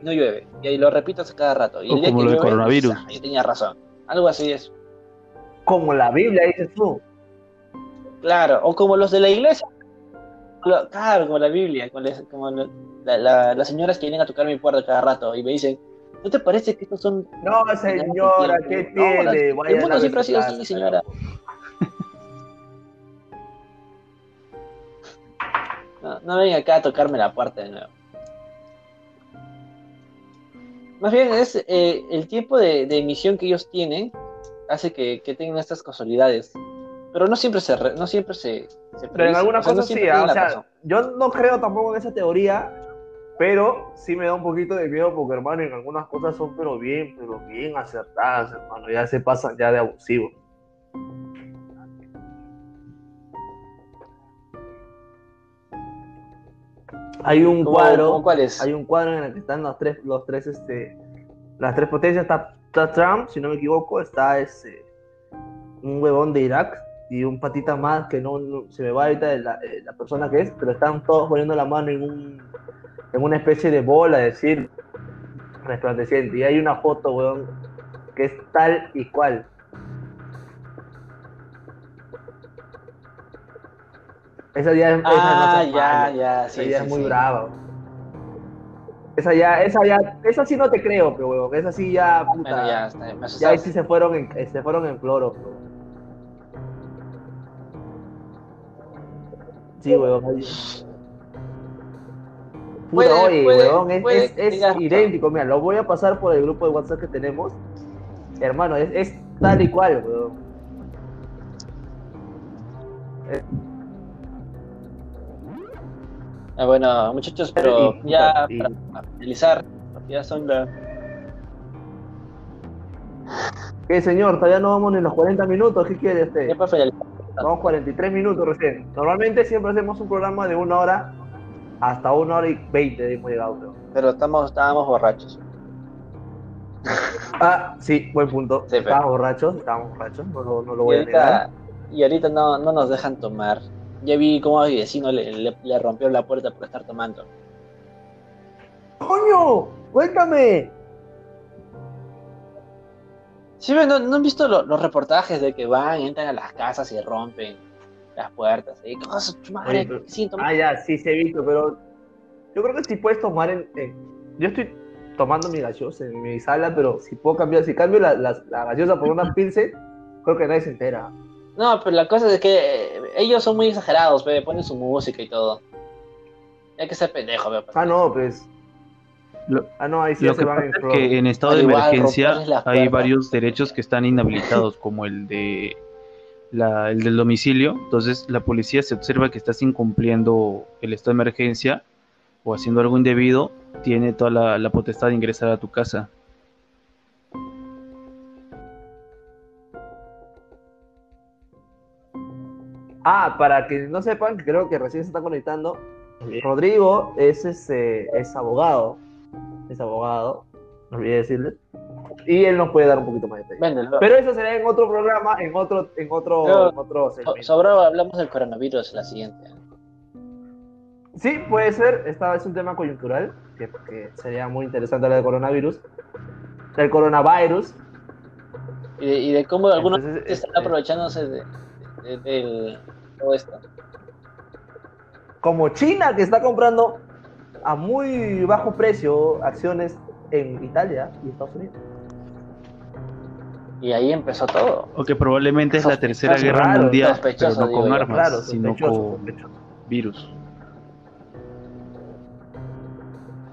y no llueve, y ahí lo repitas a cada rato. Y O el día como que lo del llueve, coronavirus. "Ah, yo tenía razón. Algo así es. Como la Biblia, dices tú. Claro, o como los de la iglesia. Claro, como la Biblia, como, les- como lo- la- la- las señoras que vienen a tocar mi puerta cada rato y me dicen, ¿no te parece que estos son... No, señora, ¿qué No, tiene? la- Vaya el mundo siempre ha sido así, señora. No, no venga acá a tocarme la puerta de nuevo. Más bien es eh, el tiempo de, de emisión que ellos tienen hace que, que tengan estas casualidades. Pero no siempre se re- no siempre se, se Pero en algunas o sea, no cosas sí, ah, o sea, yo no creo tampoco en esa teoría, pero sí me da un poquito de miedo porque, hermano, en algunas cosas son pero bien, pero bien acertadas, hermano, ya se pasan ya de abusivo. Hay un ¿Cómo- cuadro, cuál es? hay un cuadro en el que están los tres, los tres, este, las tres potencias, está, está Trump, si no me equivoco, está ese, un huevón de Irak y un patita más que no, no- se me va ahorita de la, la persona que es, pero están todos poniendo la mano en un, en una especie de bola, es decir, resplandeciente, y hay una foto, huevón, que es tal y cual. Esa ya es, esa Ah, no se ya, ya, Esa sí, ya sí, es muy sí. brava. Esa ya, esa ya, esa sí no te creo, pero huevón, esa sí ya, puta, Bueno, ya, está, ya ahí asustaste. sí se fueron en, eh, se fueron en cloro, bro. Sí, ahí- Puta, Puede- oye, puede- huevón, es, puede es- es idéntico. Mira, lo voy a pasar por el grupo de WhatsApp que tenemos. Hermano, es, es tal y cual, huevón. Ah, bueno, muchachos, pero Y- ya y- para finalizar, porque ya son las ¿Qué, señor? Todavía no vamos ni los 40 minutos. ¿Qué quiere usted? ya para finalizar. Vamos 43 minutos recién. Normalmente siempre hacemos un programa de una hora hasta una hora y 20 hemos llegado, creo. Pero estamos, estábamos borrachos. Ah, sí, buen punto. Sí, pero- Estábamos borrachos, estábamos borrachos, no, lo- no lo Y voy a negar. y ahorita no, no nos dejan tomar. Ya vi cómo a mi vecino le, le, le rompió la puerta por estar tomando. ¡Coño! ¡Cuéntame! Sí, ¿no, no han visto lo- los reportajes de que van, entran a las casas y rompen las puertas? ¿eh? ¿Qué pasa, tu madre? Ah, ya, sí, se he visto, pero yo creo que si puedes tomar en... Yo estoy tomando mi gaseosa en mi sala, pero si puedo cambiar, si cambio la, la, la gaseosa por una pilsen, creo que nadie se entera. No, pero la cosa es que eh, ellos son muy exagerados, ve, ponen su música y todo. Hay que ser pendejo, ve. Ah, no, pues... Lo- ah, no, ahí sí Lo ya se que van pasa en es que en estado Al de igual, emergencia hay varios derechos que están inhabilitados, como el de la- el del domicilio. Entonces la policía se observa que estás incumpliendo el estado de emergencia o haciendo algo indebido, tiene toda la, la potestad de ingresar a tu casa. Ah, para que no sepan, creo que recién se está conectando, Rodrigo es, ese, es abogado, es abogado, no olvidé decirles, y él nos puede dar un poquito más de detalle. Véndelo. Pero eso será en otro programa, en otro, en otro, Pero- en otro So- segmento. Sobrado hablamos del coronavirus la siguiente. Sí, puede ser, esta es un tema coyuntural, que, que sería muy interesante hablar del coronavirus, del coronavirus. Y de, y de cómo algunos Entonces, están este, aprovechándose de, de- del- todo esto. como China que está comprando a muy bajo precio acciones en Italia y Estados Unidos. Y ahí empezó todo. O que probablemente es la tercera guerra raro, mundial, pero no con yo. armas, Claro, sino con sospechoso. virus.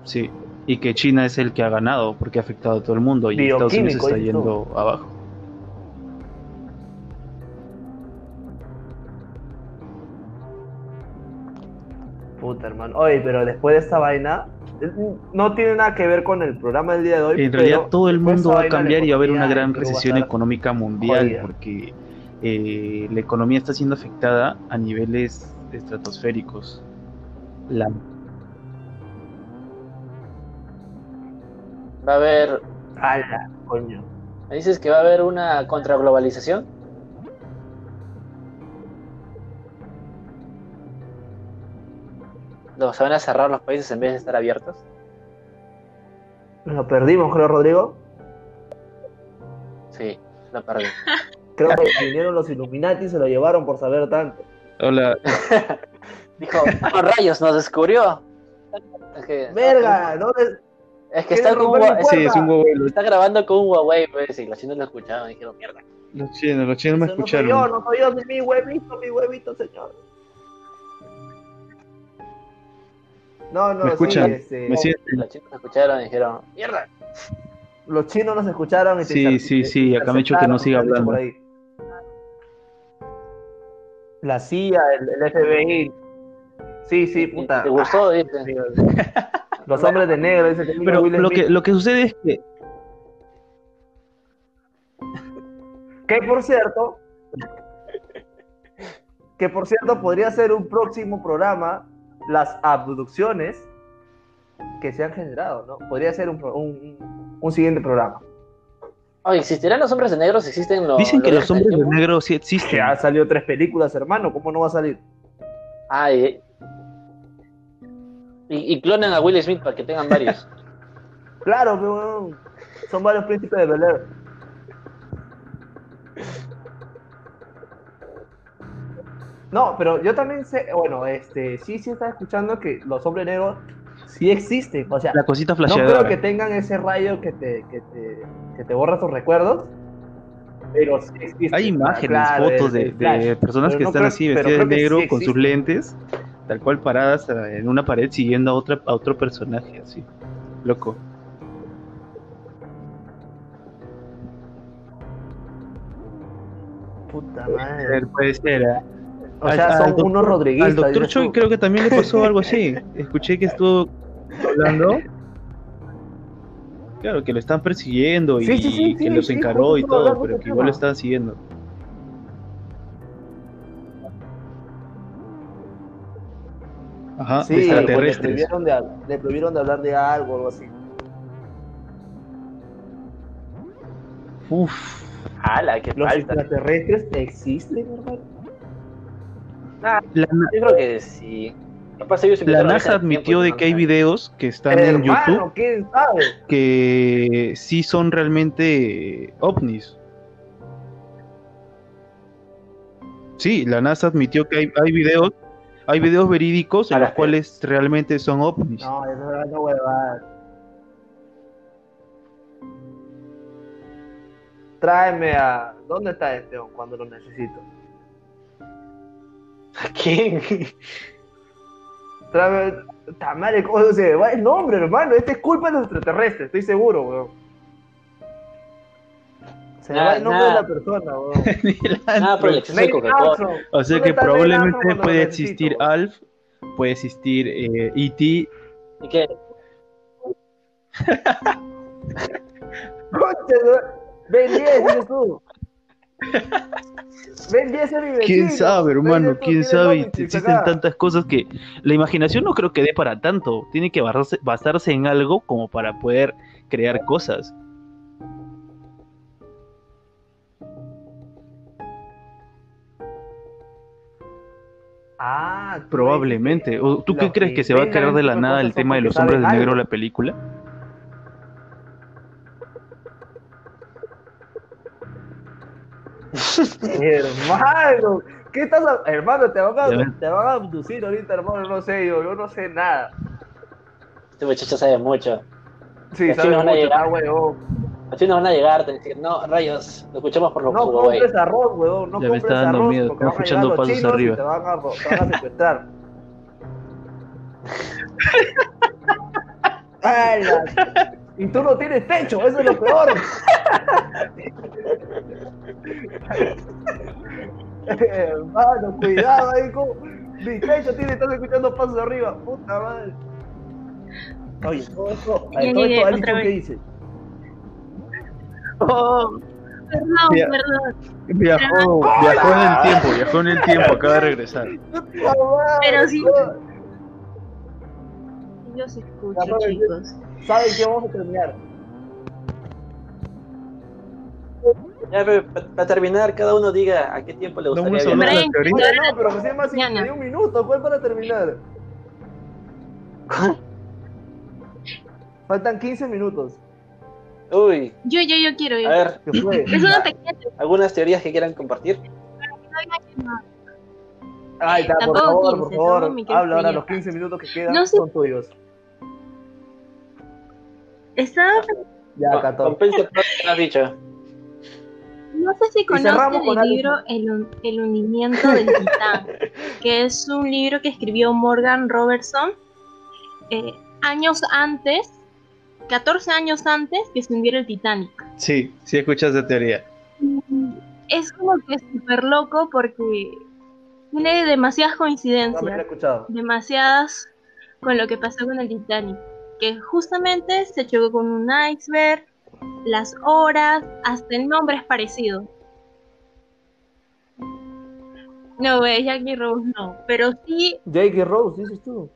Sí, y que China es el que ha ganado porque ha afectado a todo el mundo y Estados Unidos está yendo abajo. Puta, hermano. Oye, pero después de esta vaina, eh, no tiene nada que ver con el programa del día de hoy. En realidad todo el mundo va a cambiar y va a haber una gran recesión económica mundial jodida. porque eh, la economía está siendo afectada a niveles estratosféricos. La- Va a haber. Ala, coño. ¿Me dices que va a haber una contraglobalización? ¿No, ¿Se van a cerrar los países en vez de estar abiertos? Lo perdimos, creo, Rodrigo. Sí, lo perdí. Creo que vinieron los Illuminati y se lo llevaron por saber tanto. Hola, Dijo, "Ah, rayos, nos descubrió. Es que, ¡Verga! ¿Dónde? Es que ¿Quiere está, con un sí, es un está grabando con un Huawei, pues, y los chinos lo escuchaban y dijeron, mierda. los chinos, los chinos me No soy escucharon. yo, no soy yo, mi huevito, mi huevito, señor. No, no, ¿Me escuchan? sí, este, ¿Me sienten? Los chinos escucharon y dijeron, mierda. los chinos nos escucharon y te Sí, inter- sí, te sí, acá me ha dicho que no siga hablando. por ahí. La CIA, el, el FBI. Sí, sí, puta. ¿Te gustó? Dice. Ah, Los hombres de negro, dice que Pero Will lo que, lo que sucede es que Que por cierto, que por cierto podría ser un próximo programa las abducciones que se han generado, ¿no? Podría ser un, pro- un, un siguiente programa. Oye, ¿existirán los hombres de negro? si ¿Existen los dicen que los hombres de negro sí existen. ha salido tres películas, hermano, ¿cómo no va a salir? Ah, y, y, y clonan a Will Smith para que tengan varios. Claro, pero son varios príncipes de Bel Air. No, pero yo también sé, bueno, este, sí, sí estaba escuchando que los hombres negros sí existen, o sea, La cosita no creo flasheadora. que tengan ese rayo que te, que te, que te borra tus recuerdos, pero sí existen. Hay imágenes, Claro, fotos de, el flash. de personas que no están creo- así vestidas de negro sí con sus lentes, tal cual paradas en una pared siguiendo a otra a otro personaje, así. Loco. Puta madre. Puede ser. ¿eh? O sea, Al- son al doctor- unos rodriguistas. Al doctor Choi creo que también le pasó algo así. Escuché que estuvo hablando. Claro, que lo están persiguiendo y Sí, sí, sí, que sí, los sí, encaró y todo, pero que igual lo estaban siguiendo. Ajá, Sí, le extraterrestres. prohibieron, de, hab- le prohibieron de hablar de algo o algo así. Uf, ¡Hala, qué Los falta! extraterrestres existen, hermano. Ah, la, yo creo que sí. La NASA admitió de que hay videos que están en Hermano, YouTube que sí son realmente ovnis. Sí, la NASA admitió que hay, hay videos, hay videos verídicos en los cuales realmente son ovnis. No, eso es una huevada. Tráeme a. ¿Dónde está este cuando lo necesito? ¿Quién? Tráeme. Tamare, ¿cómo se va el nombre, hermano? Este es culpa de los extraterrestres, estoy seguro, weón. Se Nada, va el nombre de la persona, weón. Nada. Armstrong. o sea ¿Dónde que probablemente puede existir necesito? ALF, puede existir eh, E.T. ¿Y qué? Concha, weón. Ben 10, dices tú. Ben 10 es. ¿Quién sabe, hermano? 10 tú ¿Quién sabe? Existen tantas cosas que la imaginación no creo que dé para tanto. Tiene que basarse, basarse en algo como para poder crear cosas. Ah, Probablemente. dices ¿O ¿Tú qué crees que se va a crear de la nada el tema de los hombres de negro algo. la película? Hermano, ¿qué estás a- Hermano, te van, a, te van a abducir ahorita, hermano, no sé, yo, yo no sé nada. Este muchacho sabe mucho. Sí, Así nos van a mucho, llegar. está huevón. Así nos van a llegar, te decir, no, rayos, lo escuchamos por los No Huawei. compres arroz, huevón, no Ya me compres está dando arroz miedo, porque van a escuchando llegar los pasos chinos y arriba. te van a, te van a secuestrar. ¡Hala! Y tú no tienes techo, eso es lo peor. Hermano, cuidado ahí con. Mi techo tiene, estás escuchando pasos arriba. Puta madre. Oye, todo esto, Ya todo llegué esto, ¿qué vez. dice? Perdón, perdón. Viajó, viajó en el tiempo, viajó en el tiempo, acaba de regresar. Pero sí. no. Yo se escucho, chicos. ¿Saben qué vamos a terminar? Ya, para terminar, cada uno diga a qué tiempo le No gustaría viajar. de teoría. Oye, no, pero recién más ni un minuto, ¿cuál para terminar? Faltan 15 minutos. Uy, Yo, yo, yo quiero ir. a ver, ¿Qué fue? Es una pequeña algunas teorías que quieran compartir. Ay, está, por favor, 15, por favor. Habla ahora, los 15 minutos que quedan No sé. son tuyos. Estaba, Ya, Com- 14. Compensa todo lo que has dicho. no sé si cerramos conocen con el libro el, el hundimiento del Titán, que es un libro que escribió Morgan Robertson eh, años antes, 14 años antes que se hundiera el Titanic. Sí, sí escuchas de teoría. Es como que súper loco porque tiene demasiadas No me lo he coincidencias. escuchado. demasiadas con lo que pasó con el Titanic, que justamente se chocó con un iceberg, las horas, hasta el nombre es parecido. No, güey, Jackie Rose no, pero sí, Jake Rose, dices tú.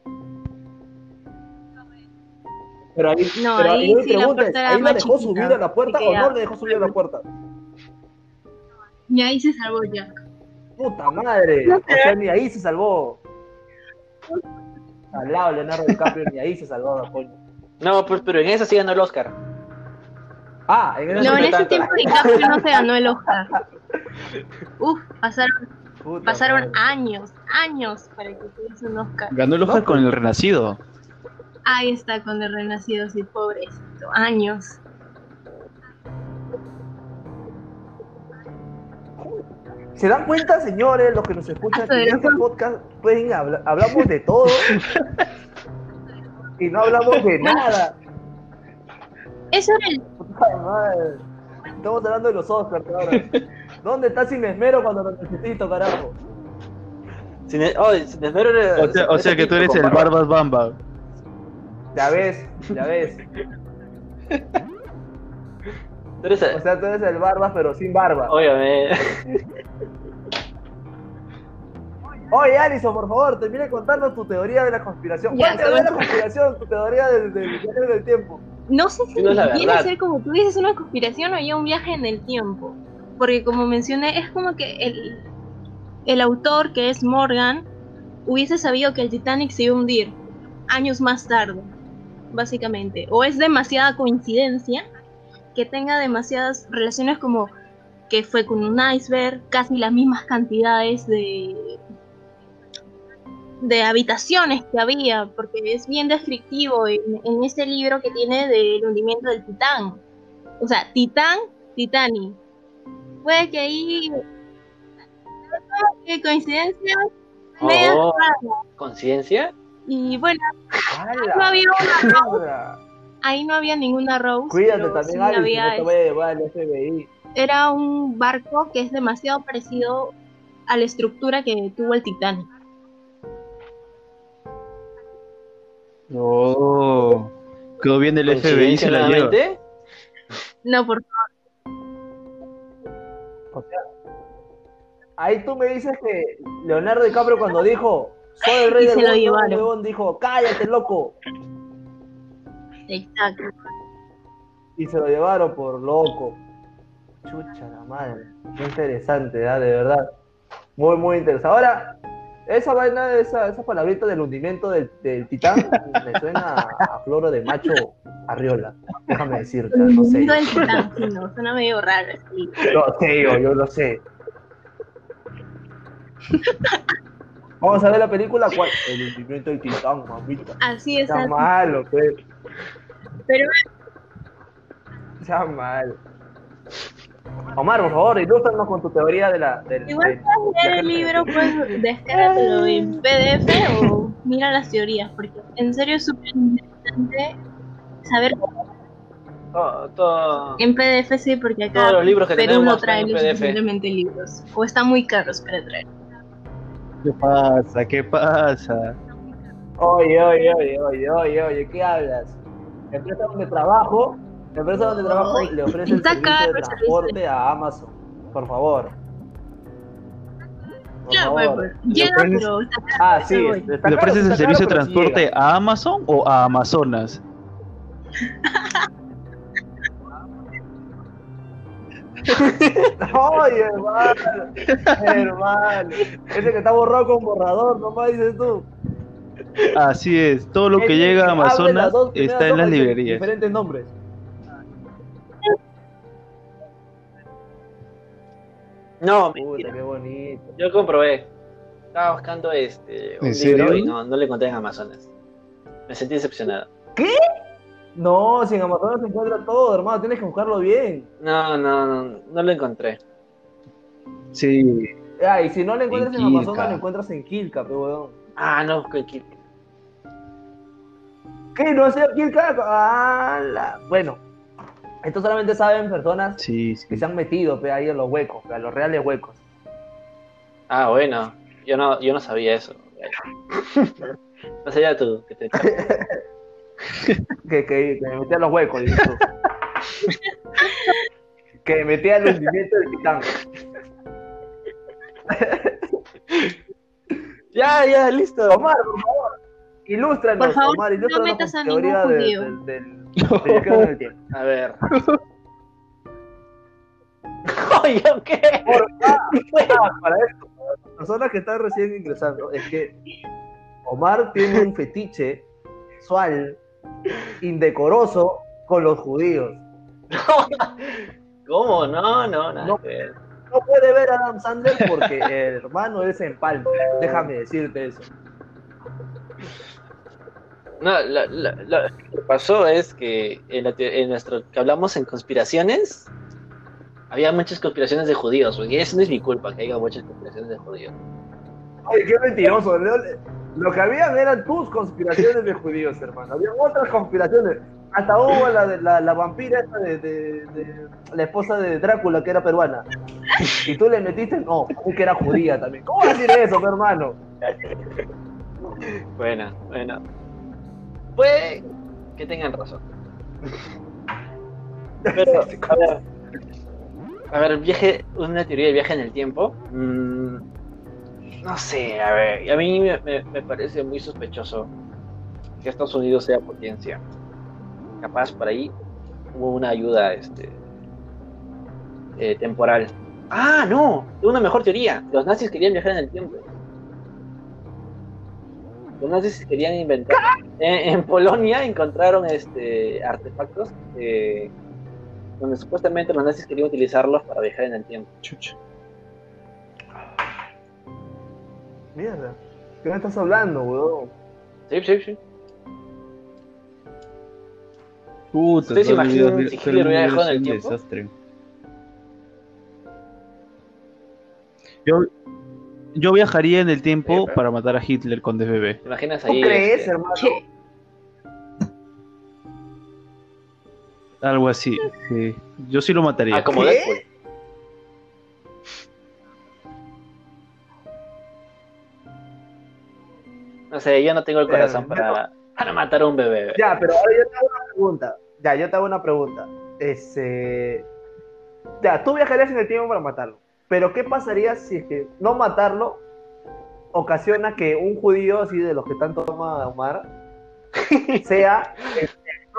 Pero ahí, No, pero ahí mi sí la pregunta es, puerta era ¿ahí la más dejó chiquita, subir a la puerta o no le dejó subir a la puerta? y ahí se salvó Jack. Puta madre. O sea, ni ahí se salvó. Al lado de Leonardo DiCaprio, ni ahí se salvó, coño. No, pues, pero en esa sí ganó el Oscar. Ah, en No No, en ese tanto. tiempo DiCaprio no se ganó el Oscar. Uf, pasaron, Puta pasaron madre. años, años para que tuviese un Oscar. Ganó el Oscar con el Renacido. Ahí está con el renacido, sí, pobrecito, años. ¿Se dan cuenta, señores, los que nos escuchan, que en este podcast pueden habla- hablamos de todo y no hablamos de nada? Eso madre. Estamos hablando de los Oscars ahora. ¿Dónde está Sin Esmero cuando lo necesito, carajo? Sin, oh, sin esmero era- O sea, o sea que tú eres el barba. Barbas Bamba. Ya ves, ya ves. Tú eres O sea, tú eres el Barbas, pero sin barba. Óyame. Oye, Alison, por favor, termina de contarnos tu teoría de la conspiración. Ya, ¿Cuál teoría de la conspiración? Tu teoría del, del viaje del tiempo. No sé si no es viene a ser como tú dices una conspiración o ya un viaje en el tiempo. Porque como mencioné, es como que el, el autor, que es Morgan, hubiese sabido que el Titanic se iba a hundir años más tarde, básicamente. O es demasiada coincidencia que tenga demasiadas relaciones como que fue con un iceberg, casi las mismas cantidades de de habitaciones que había, porque es bien descriptivo en, en este libro que tiene del hundimiento del Titán. O sea, Titán, Titanic. Puede que ahí qué coincidencia medio Oh, rara. ¿Conciencia? Y bueno, no había una. Ahí no había ninguna Rose. Cuídate también, que había no te vaya a llevar el FBI. era un barco que es demasiado parecido a la estructura que tuvo el Titanic. No. Quedó bien el FBI y ¿Coincidencia se la lleva. No, por Ahí tú me dices que Leonardo DiCaprio cuando dijo soy el rey Y del mundo, dijo cállate loco exacto. y se lo llevaron por loco. Chucha la madre, qué interesante, ¿ah? de verdad. Muy, muy interesante. Ahora, esa vaina, esa, esa palabrita del hundimiento del, del titán me suena a floro de macho arriola. Déjame decirte, no sé. No el Titán, sí, no, suena medio raro. sí. Lo sé yo, yo lo sé. Vamos a ver la película. ¿cuál? El hundimiento del titán, mamita. Así es, Está así. malo, pues. pero Está mal. Omar, por favor, ilústranos con tu teoría de la. Del, igual del- puedes leer el libro, pues descárgatelo en PDF o mira las teorías, porque en serio es súper interesante saber Todo, todo- en PDF sí, porque acá Todos los libros que Perú tenemos no trae en PDF. suficientemente libros, o están muy caros para traer. ¿Qué pasa? ¿Qué pasa? Oye, oye, oye, oye, oye, oye, ¿qué hablas? La empresa donde trabajo, la empresa donde trabajo le ofrece el servicio de transporte a Amazon. Por favor. Por Ya, favor. llega, pero Ah, sí. ¿Le ofreces el servicio de transporte a Amazon o a Amazonas? Oye, hermano. hermano. Ese que está borrado con borrador, nomás dices tú. Así es, todo lo que Ese llega a las Amazonas dos está en las librerías. Diferentes nombres. No, Puta, qué bonito. Yo comprobé. Estaba buscando este un ¿En libro serio? y no, no lo encontré en Amazonas. Me sentí decepcionado. No, si en Amazonas se encuentra todo, hermano, tienes que buscarlo bien. No, no, no, no lo encontré. Sí, Ah, y si no lo encuentras en, En Amazonas, Quilca. lo encuentras en Quilca, pero weón. Ah, no, que- que- ¿Qué? ¿No sé Quilca? Ah, la- Bueno, esto solamente saben personas sí, que se han metido pe, ahí en los huecos, pe, a los reales huecos. Ah, bueno. Yo no, yo no sabía eso. No sabía tú que te Que, que, que me metía a los huecos, dices tú. que me metía al hundimiento del titán. Ya, ya, listo. Omar, por favor, ilústranos, Por favor, Omar, no ilústranos metas con a teoría ningún de- judío. del, del, del en el tiempo. A ver. Oye, ¿qué? Ah, para esto, para las personas que están recién ingresando, es que Omar tiene un fetiche sexual indecoroso con los judíos. ¿Cómo? No, no, nada No. que. No puede ver a Adam Sandler porque el hermano es en palma. Déjame decirte eso. No, lo, lo- lo que pasó es que en, la te- en nuestro que hablamos en conspiraciones, había muchas conspiraciones de judíos, y eso no es mi culpa que haya muchas conspiraciones de judíos. Ay, qué mentiroso. Lo, que habían eran tus conspiraciones de judíos, hermano. Había otras conspiraciones. Hasta hubo la, la, la vampira esta de, de- la esposa de Drácula que era peruana. Y tú le metiste, no, mí que era judía también. ¿Cómo decir eso, hermano? Bueno, bueno. Puede que tengan razón. Pero, a ver, a viaje, una teoría de viaje en el tiempo. mm, no sé, a ver, a mí me, me- me parece muy sospechoso que Estados Unidos sea potencia. Capaz por ahí hubo una ayuda este, eh, temporal. Ah, no, una mejor teoría. Los nazis querían viajar en el tiempo. los nazis querían inventar. En, en Polonia encontraron este artefactos eh, donde supuestamente los nazis querían utilizarlos para viajar en el tiempo. Chucha. Mierda. ¿Qué me estás hablando, weón? Sí, sí, sí. Puta, ¿Ustedes se imaginan si Hitler hubiera dejado en el tiempo? desastre. Yo, yo viajaría en el tiempo Sí, pero- para matar a Hitler con DBB. ¿Te imaginas ¿Tú ahí? crees, este, hermano? ¿Qué? Algo así. sí. Yo sí lo mataría. ah, como ¿Qué? Deadpool. Sé, yo no tengo el Pero, corazón para, para matar a un bebé. Ya, pero ahora yo te hago una pregunta. Ya, yo te hago una pregunta. Este. Ya, tú viajarías en el tiempo para matarlo. Pero ¿qué pasaría si es que no matarlo ocasiona que un judío así de los que tanto toma Omar sea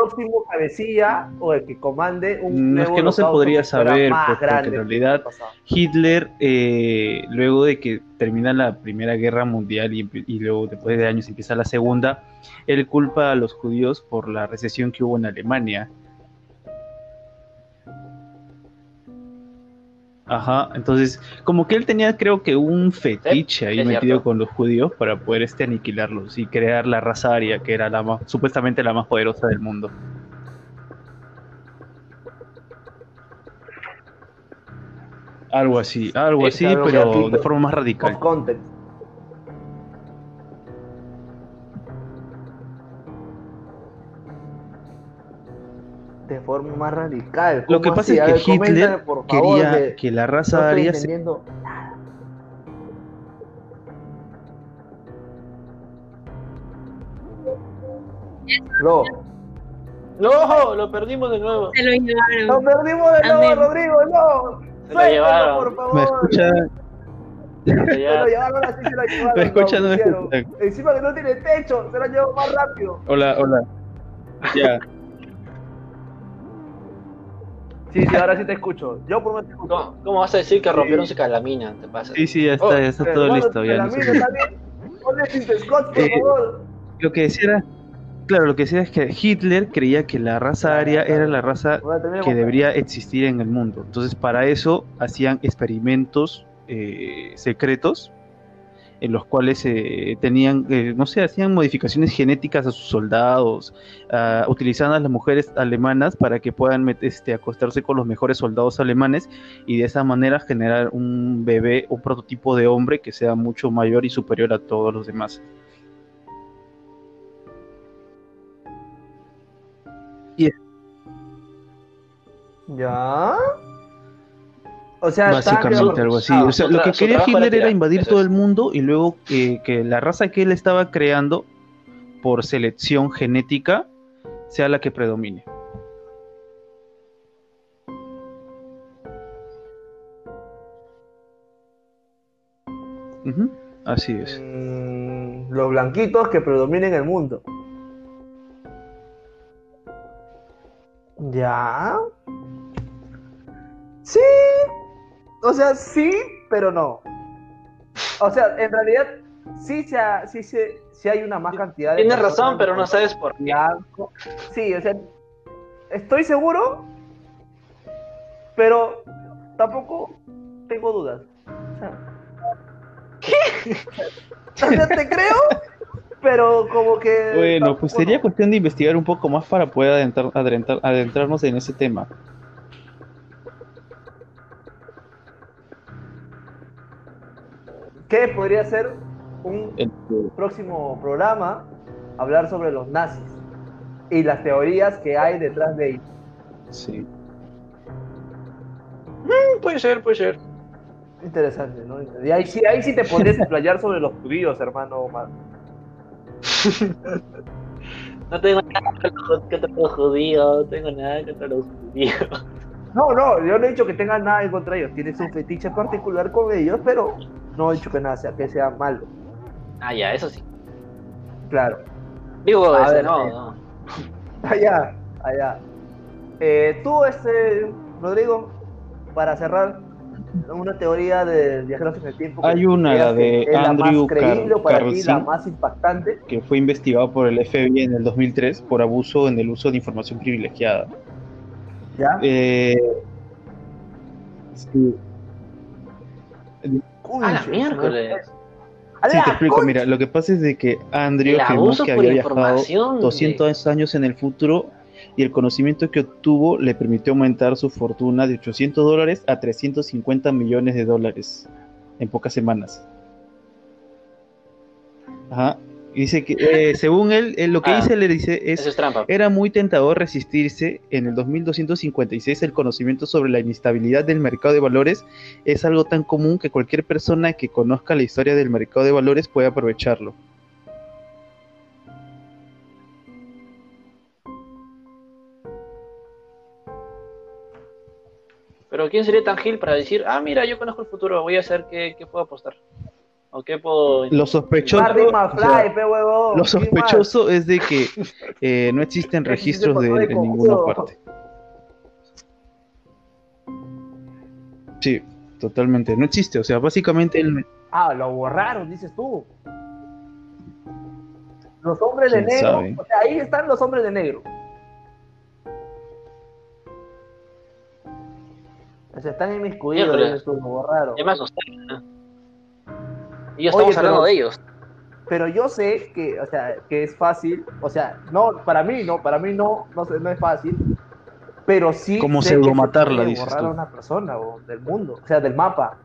próximo cabecilla o el que comande un No, es nuevo que no se podría saber, pues, porque en realidad-? Hitler, eh, luego de que termina la Primera Guerra Mundial y, y luego después de años empieza la Segunda, él culpa a los judíos por la recesión que hubo en Alemania. Ajá, entonces, como que él tenía, creo que un fetiche ahí metido cierto. con los judíos para poder este aniquilarlos y crear la raza aria, que era la más, supuestamente la más poderosa del mundo. Algo así, algo Sí, así, pero de forma más Of radical. context. De forma más radical. Lo que ¿Cómo pasa así? es que ver, Hitler favor, quería que que la no raza estoy aria se. Bro, ¡No! Lo perdimos de nuevo. Se lo perdimos de nuevo, Amén. Rodrigo, no. Se lo llevaron. por favor. ¿Me escucha? Se lo llevaron. llevaron así, se lo llevaron. ¿Me escucha? No me pusieron. escucha. Encima que no tiene techo, se lo llevó más rápido. Hola, hola. Ya. Sí, sí, ahora sí te escucho. Yo por lo menos te escucho. ¿Cómo, cómo vas a decir que rompieron su calamina? Te pasa. Sí, sí, ya está, Oh, ya está todo Hermano, listo. Ya no se Scott, por Eh, favor. Lo que decía era, claro, lo que decía es que Hitler creía que la raza aria era la raza que debería existir en el mundo. Entonces, para eso hacían experimentos eh, secretos en los cuales eh, tenían, eh, no sé, hacían modificaciones genéticas a sus soldados, ah, utilizaban a las mujeres alemanas para que puedan este, acostarse con los mejores soldados alemanes y de esa manera generar un bebé, un prototipo de hombre que sea mucho mayor y superior a todos los demás. ¿Ya? O sea, Básicamente algo así. Ah, O sea, lo que quería Hitler era invadir eso todo es. el mundo y luego eh, que la raza que él estaba creando por selección genética sea la que predomine. Así es. mm, los blanquitos que predominen el mundo. ¿Ya? Sí. O sea, sí, pero no. O sea, en realidad, sí, se ha- sí, se- sí hay una más cantidad de... Tienes razón, pero no sabes por qué. Sí, o sea, estoy seguro, pero tampoco tengo dudas. O sea, o sea, te creo, pero como que. Bueno, tampoco pues sería no. cuestión de investigar un poco más para poder adentrar- adentrar- adentrarnos en ese tema. ¿Qué podría ser un El- próximo programa? Hablar sobre los nazis y las teorías que hay detrás de ellos. sí. Puede ser, puede ser. Interesante, ¿no? Y ahí sí, ahí sí te podrías explayar sobre los judíos, hermano Omar. No tengo nada contra los- judíos, no tengo nada contra los judíos. No, no, yo no he dicho que tengas nada en contra de ellos. Tienes un fetiche particular con ellos, pero no he dicho que nada sea, que sea malo. Ah, ya, eso sí. Claro. Digo, A ese, ver, no, eh. no. Allá, allá. Eh, tú, este, Rodrigo, para cerrar, una teoría de viajeros en el tiempo. Hay una, la de que es la Andrew más creíble o para ti la más impactante. que fue investigado por el FBI en el 2003 por abuso en el uso de información privilegiada. ¿Ya? Eh, sí, Uy, A la miércoles. ¡A sí, te explico. concha! Mira, lo que pasa es de que Andrew afirmó que había viajado información. 200 años en el futuro y el conocimiento que obtuvo le permitió aumentar su fortuna de 800 dólares a 350 millones de dólares en pocas semanas. Ajá. Y Dice que, eh, según él, eh, lo que Ah, dice, le dice es es. Era muy tentador resistirse. En el 2256 el conocimiento sobre la inestabilidad del mercado de valores es algo tan común que cualquier persona que conozca la historia del mercado de valores puede aprovecharlo. Pero ¿quién sería tan gil para decir, ah, mira, yo conozco el futuro, voy a hacer qué, qué puedo apostar? ¿O qué puedo...? Lo sospechoso, es de que eh, no existen Existe registros de él de en ninguna parte. Sí, totalmente. No existe. O sea, básicamente él Ah, lo borraron, dices tú. Los hombres de ¿Quién negro. sabe? O sea, ahí están los hombres de negro. O sea, están inmiscuidos, Miércoles. dices tú, lo borraron. Es más nostálgico. Y ya Oye, estamos hablando pero- de ellos. Pero yo sé que, o sea, que es fácil. O sea, no, para mí no, para mí no, no, sé, no es fácil. Pero sí. Como pseudomatarla, puede dices borrar tú. a una persona o del mundo, o sea, del mapa.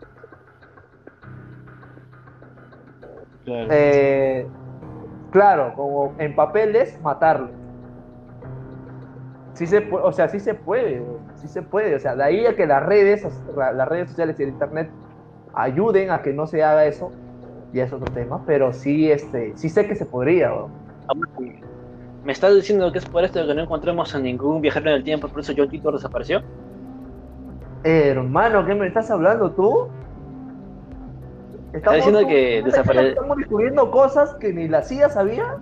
Eh, claro, como en papeles, matarlo. Sí se puede, o sea, sí se puede, sí se puede. O sea, de ahí a que las redes, la- las redes sociales y el internet ayuden a que no se haga eso, ya es otro tema, pero sí, este, sí sé que se podría. ¿Me estás diciendo que es por esto que no encontramos a ningún viajero en el tiempo, por eso John Titor desapareció? Hermano, ¿qué me estás hablando tú? Estamos, diciendo que desapare- Estamos descubriendo cosas que ni la CIA sabía.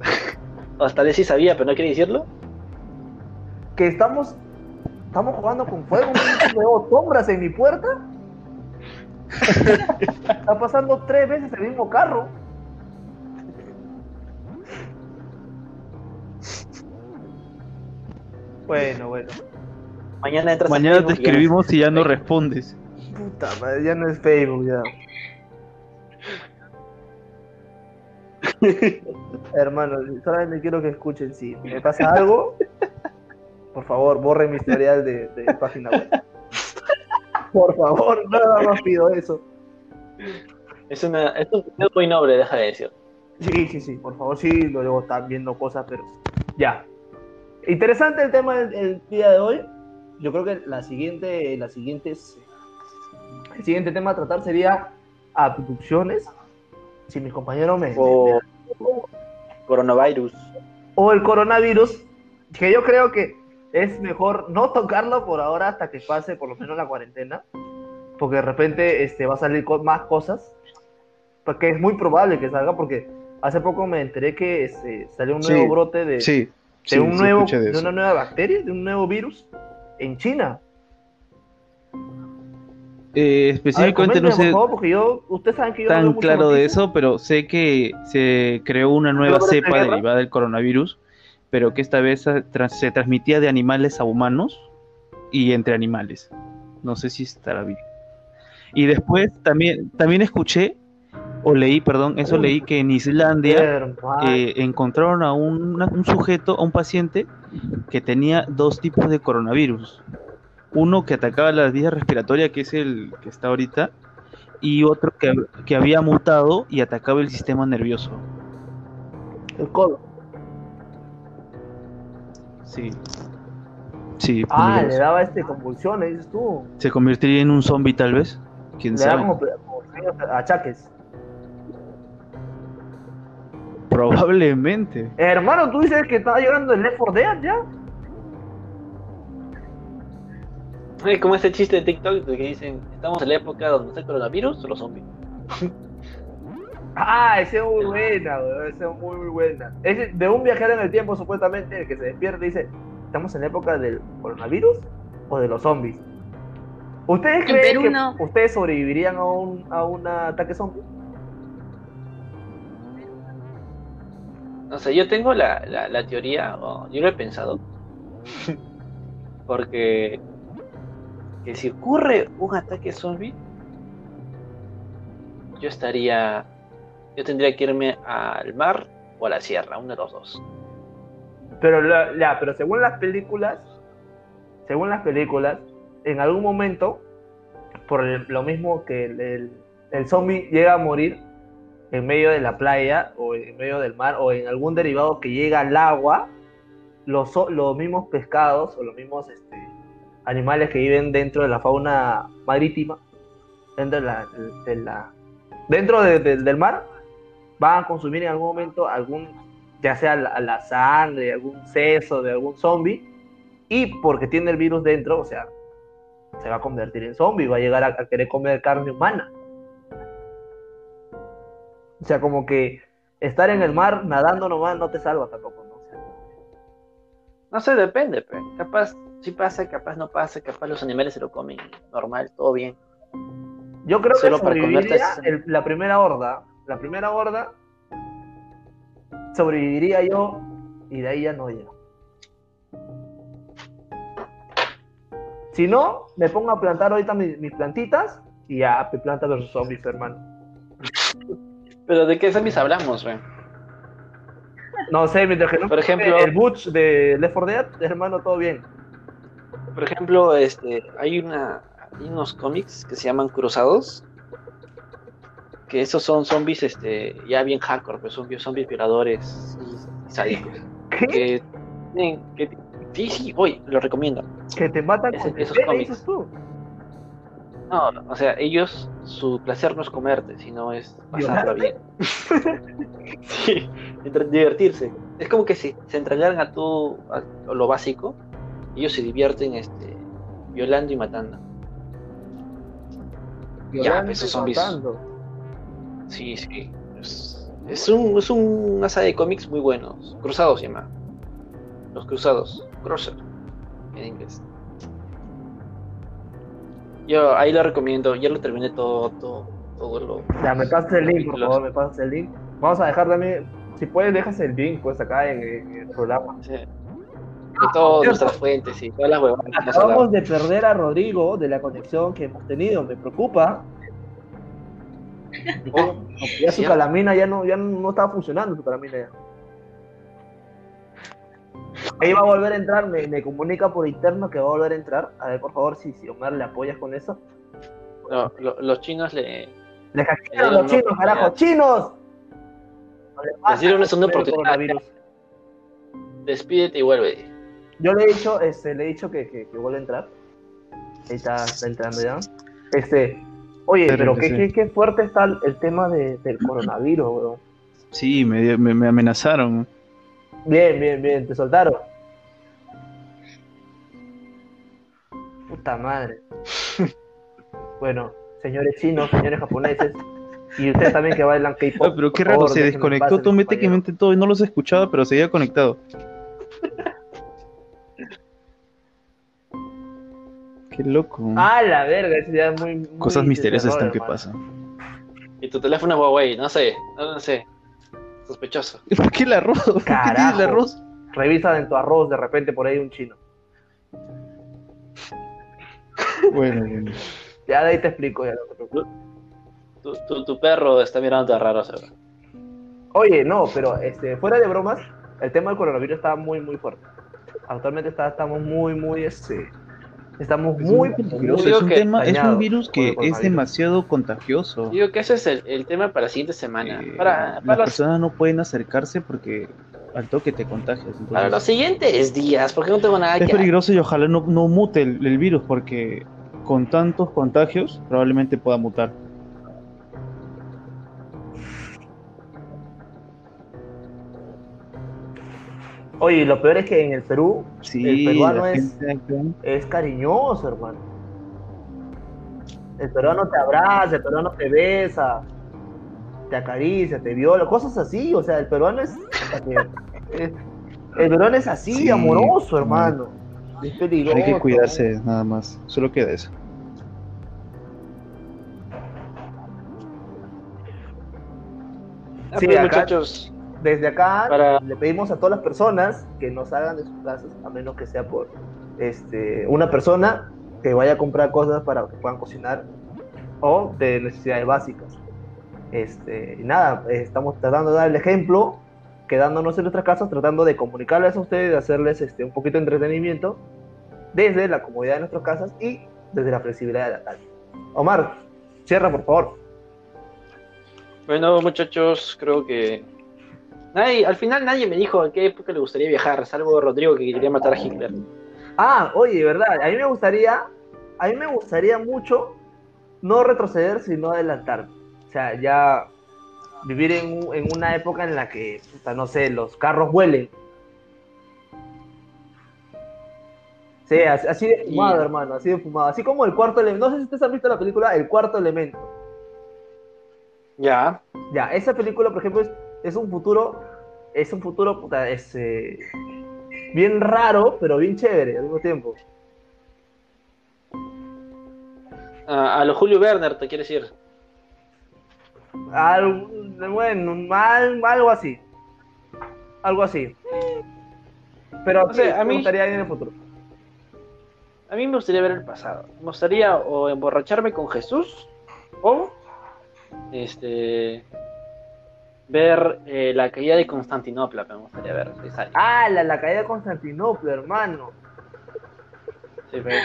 O tal vez sí sabía, pero no quiere decirlo. que estamos estamos jugando con fuego, un veo sombras en mi puerta. Está pasando tres veces el mismo carro. Bueno, bueno. Mañana entras a Mañana te escribimos y ya no respondes. Puta madre, ya no es Facebook ya. Hermano, solamente quiero que escuchen si me pasa algo. Por favor, borren mi historial de, de página web. Por favor, nada más pido eso. Es, una, es un video muy noble, deja de decir. Sí, sí, sí, por favor, sí, luego están viendo cosas, pero ya. Interesante el tema del, del día de hoy. Yo creo que la siguiente, la siguiente, es- el siguiente tema a tratar sería abducciones. Si mis compañeros me, me- O coronavirus. o el coronavirus, que yo creo que es mejor no tocarlo por ahora hasta que pase por lo menos la cuarentena, porque de repente este, va a salir co- más cosas, porque es muy probable que salga, porque hace poco me enteré que este, salió un nuevo Sí, brote de, Sí, de sí, un sí nuevo, de de una nueva bacteria, de un nuevo virus en China. Eh, A ver, específicamente no sé por favor, porque yo, ustedes saben que yo no tan muchas claro de eso, pero sé que se creó una nueva ¿Pero de cepa derivada del coronavirus, pero que esta vez se transmitía de animales a humanos y entre animales. No sé si estará bien. Y después también, también escuché, o leí, perdón, eso leí que en Islandia eh, encontraron a un, sujeto, a un paciente que tenía dos tipos de coronavirus. Uno que atacaba las vías respiratorias, que es el que está ahorita, y otro que, que había mutado y atacaba el sistema nervioso. el COVID. Sí. Sí, Ah, peligroso. le daba este convulsiones, dices tú. se convertiría en un zombie tal vez. ¿Quién Le daba sabe? como, como achaques. Probablemente. Hermano, tú dices que estaba llegando el Left 4 Dead ya. Es como ese chiste de TikTok de que dicen, estamos en la época donde está el coronavirus o los zombies. Ah, esa es muy buena, weón. Esa es muy, muy buena. Es de un viajero en el tiempo, supuestamente, el que se despierta y dice: ¿Estamos en la época del coronavirus o de los zombies? ¿Ustedes En creen Perú que no. ustedes sobrevivirían a un, a un ataque zombie? No sé, yo tengo la, la, la teoría, o yo lo he pensado, porque que si ocurre un ataque zombie, yo estaría, yo tendría que irme al mar o a la sierra, uno de los dos. Pero la- pero según las películas, según las películas, en algún momento, por lo mismo que el, el, zombie llega a morir en medio de la playa o en medio del mar o en algún derivado que llega al agua, los, los mismos pescados o los mismos este, animales que viven dentro de la fauna marítima, dentro de la, de la- dentro de- de- del mar, van a consumir en algún momento algún, ya sea la, la sangre, algún seso de algún zombie, y porque tiene el virus dentro, o sea, se va a convertir en zombie, va a llegar a, a querer comer carne humana. O sea, como que estar en el mar nadando nomás no te salva tampoco, ¿no? O sea, No sé, depende, pero capaz si pasa, capaz no pasa, capaz los animales se lo comen normal, todo bien. Yo creo que Solo sobreviviría el- la primera horda. La primera horda sobreviviría yo y de ahí ya no llego. Si no, me pongo a plantar ahorita mis, mis plantitas y ya, pe, planta versus zombies, hermano. Pero ¿de qué zombies hablamos, güey? No sé, mientras que no Por ejemplo- el Butch de Left 4 Dead, hermano, todo bien. Por ejemplo, este, hay una, hay unos cómics que se llaman Cruzados, que esos son zombies, este, ya bien hardcore, pues son zombies violadores y, y sádicos. ¿Qué? Que, que, sí, sí, voy, lo recomiendo. Que te matan con esos ¿Qué cómics. tú? No, no, o sea, ellos, su placer no es comerte, sino es pasarla bien. sí, entre- divertirse. Es como que si se entregaran a todo a, a lo básico, ellos se divierten este, violando y matando. Ya, Violando esos zombies. matando. Sí, sí. Es, es un, es un, una saga de cómics muy buenos. Cruzados se llama. Los Cruzados. Crosser. En inglés. Yo ahí lo recomiendo. Ya lo terminé todo, todo, todo lo. Ya, me pasas el link, por favor, me pasas el link. Vamos a dejar también, si puedes, dejas el link, pues acá en, en el programa. sí, de todas cierto. nuestras fuentes y todas las huevadas Acabamos de perder a Rodrigo de la conexión que hemos tenido, me preocupa. Oh, Ya su calamina ya no, ya no estaba funcionando su calamina ya. Ahí va a volver a entrar, me, me comunica por interno que va a volver a entrar. A ver, por favor, si, si Omar le apoyas con eso. No, lo- los chinos le. Le hackearon los no, chinos, no, carajo, chinos. No le pasa Les dieron una oportunidad. Despídete y vuelve. Yo le he dicho, este, le he dicho que, que, que vuelva a entrar. Ahí está, está entrando ya. Este, oye, Pero pero qué, sí. qué, qué fuerte está el, tema de, del coronavirus, weón. Sí, me, me, me amenazaron. Bien, bien, bien, te soltaron. Puta madre. bueno, señores chinos, señores japoneses, y ustedes también que bailan K-pop. Ah, pero qué raro, favor, se desconectó paz, mis automáticamente todo y no los escuchaba, pero seguía conectado. Qué loco. Ah, la verga, eso ya es muy. muy Cosas misteriosas están que pasan. Y tu teléfono es Huawei, no sé, no, no sé. Sospechoso. ¿Por qué el arroz? ¿Por qué tiene el Carajo. arroz? Revisa en tu arroz, de repente por ahí un chino. Bueno, bueno. Ya de ahí te explico, ya no te preocupes. Tu, tu, tu perro está mirando raro, seguro. Oye, no, pero este, fuera de bromas, el tema del coronavirus está muy, muy fuerte. Actualmente está, estamos muy, muy, este, estamos Es muy, muy muy peligroso, digo es un tema, es un virus que es demasiado contagioso. Digo que ese es el, el tema para la siguiente semana. Eh, Para, las para, los, personas no pueden acercarse porque al toque te contagias. entonces- para los siguientes días, porque no tengo nada es que peligroso y ojalá no, no mute el, el virus porque con tantos contagios probablemente pueda mutar. Oye, lo peor es que en el Perú, el peruano es, es cariñoso, hermano. El peruano te abraza, el peruano te besa, te acaricia, te viola, cosas así. O sea, el peruano es. Eh, el, peruano es así, amoroso, hermano. Es peligroso. Hay que cuidarse, nada más. Solo queda eso. Ah, sí, pues, acá, muchachos. Desde acá Para- le pedimos a todas las personas que nos hagan de sus casas, a menos que sea por este, una persona que vaya a comprar cosas para que puedan cocinar o de necesidades básicas. Este, nada, estamos tratando de dar el ejemplo, quedándonos en nuestras casas, tratando de comunicarles a ustedes, de hacerles este, un poquito de entretenimiento desde la comodidad de nuestras casas y desde la flexibilidad de la calle. Omar, cierra por favor. Bueno, muchachos, creo que. Nadie, al final nadie me dijo en qué época le gustaría viajar, salvo Rodrigo que quería matar a Hitler. Ah, oye, verdad, a mí me gustaría, a mí me gustaría mucho no retroceder, sino adelantar. O sea, ya vivir en, un- en una época en la que, puta, no sé, los carros vuelen. Sí, así, así de fumado, Y- hermano, así de fumado. Así como el cuarto elemento. No sé si ustedes han visto la película El cuarto elemento. Ya. Ya, esa película, por ejemplo, es, es un futuro, es un futuro, puta, es eh, bien raro, pero bien chévere al mismo tiempo. A, a lo Julio Werner, te quieres decir. Algo, bueno, mal, algo así. Algo así. Pero O sea, sí, a me mí- gustaría ir en el futuro. A mí me gustaría ver el pasado. Me gustaría o emborracharme con Jesús o este ver eh, la caída de Constantinopla. Me gustaría ver. si sale. Ah, la, la caída de Constantinopla, hermano. Sí, pero-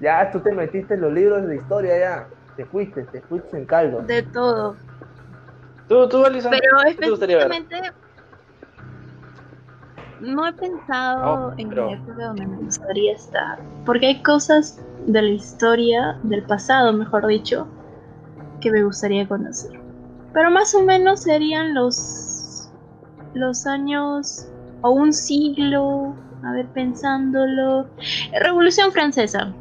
Ya tú te metiste en los libros de historia ya. Te fuiste, te fuiste en caldo. De todo. ¿Tú, tú, Alison? Pero ¿Qué te gustaría ver? no he pensado Oh, en pero- la época donde me gustaría estar. Porque hay cosas de la historia, del pasado, mejor dicho, que me gustaría conocer. Pero más o menos serían los los años o un siglo, a ver pensándolo, Revolución Francesa.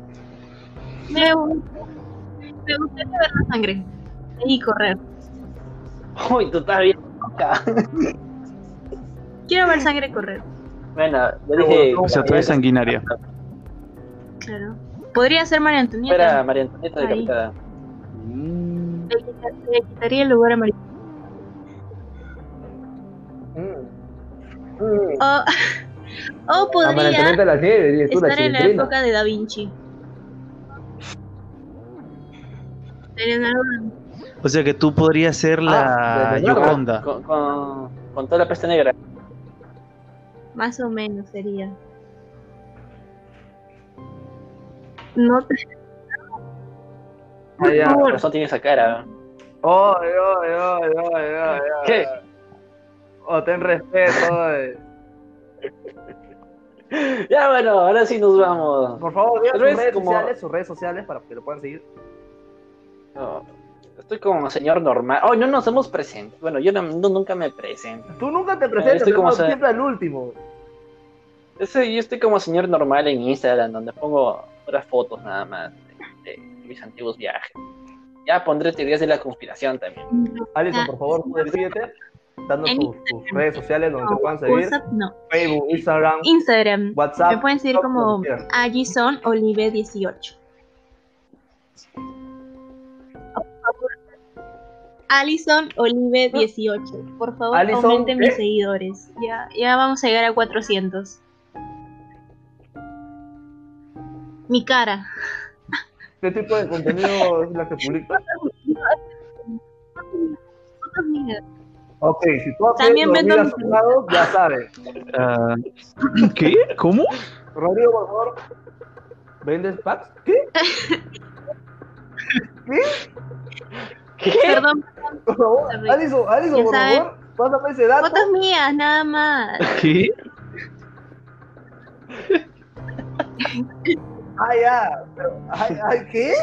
Me, me gustaría ver la sangre y correr. Uy, tú estás bien loca. Quiero ver sangre correr. Bueno, ya dije. O sea, tú eres sanguinaria. Claro. Podría ser María Espera, Antonieta. María Antonieta decapitada. Mm, Le quita- le quitaría el lugar a María. Mm. Mm. O, o A María podría de la estar en la época de Da Vinci. O sea que tú podrías ser la Ah. Yoconda. Con, con, con toda la peste negra. más o menos sería. No te- Ah, ya. Por razón tiene esa cara. Oy, oy, oy, oy, oy. ¿Qué? Oh, ten respeto. Ya, bueno, ahora sí nos vamos. Por favor, digan sus redes como- sociales, sus redes sociales para que lo puedan seguir. No, estoy como señor normal. Oh, no nos hemos presentado. Bueno, yo no- no- nunca me presento. Tú nunca te presentas, estoy como se- siempre al último. Ese, yo estoy como señor normal en Instagram, donde pongo puras fotos nada más de, de mis antiguos viajes. Ya pondré teorías de la conspiración también. Alison, Ah, por favor, tú despídete, dando En tus, tus redes sociales donde te puedan seguir. WhatsApp no. Facebook, Instagram, Instagram. WhatsApp. Me pueden seguir como. Agison Olive 18. Alison Olive 18. Por favor, aumenten ¿qué? mis seguidores. Ya, ya vamos a llegar a 400. Mi cara. ¿Qué tipo de contenido es la que publicas? Fotos mías. Ok, si tú haces También vendo mis- lado, ya sabes. Ah, ¿Qué? ¿Cómo? Rodrigo, por favor. ¿Vendes packs? ¿Qué? ¿Qué? Perdón, Por favor. Alison, Alison, por saben. favor, pásame ese dato. fotos mías, nada más. ¿Qué? Ah, ya. Pero, ay, ay, ¿qué?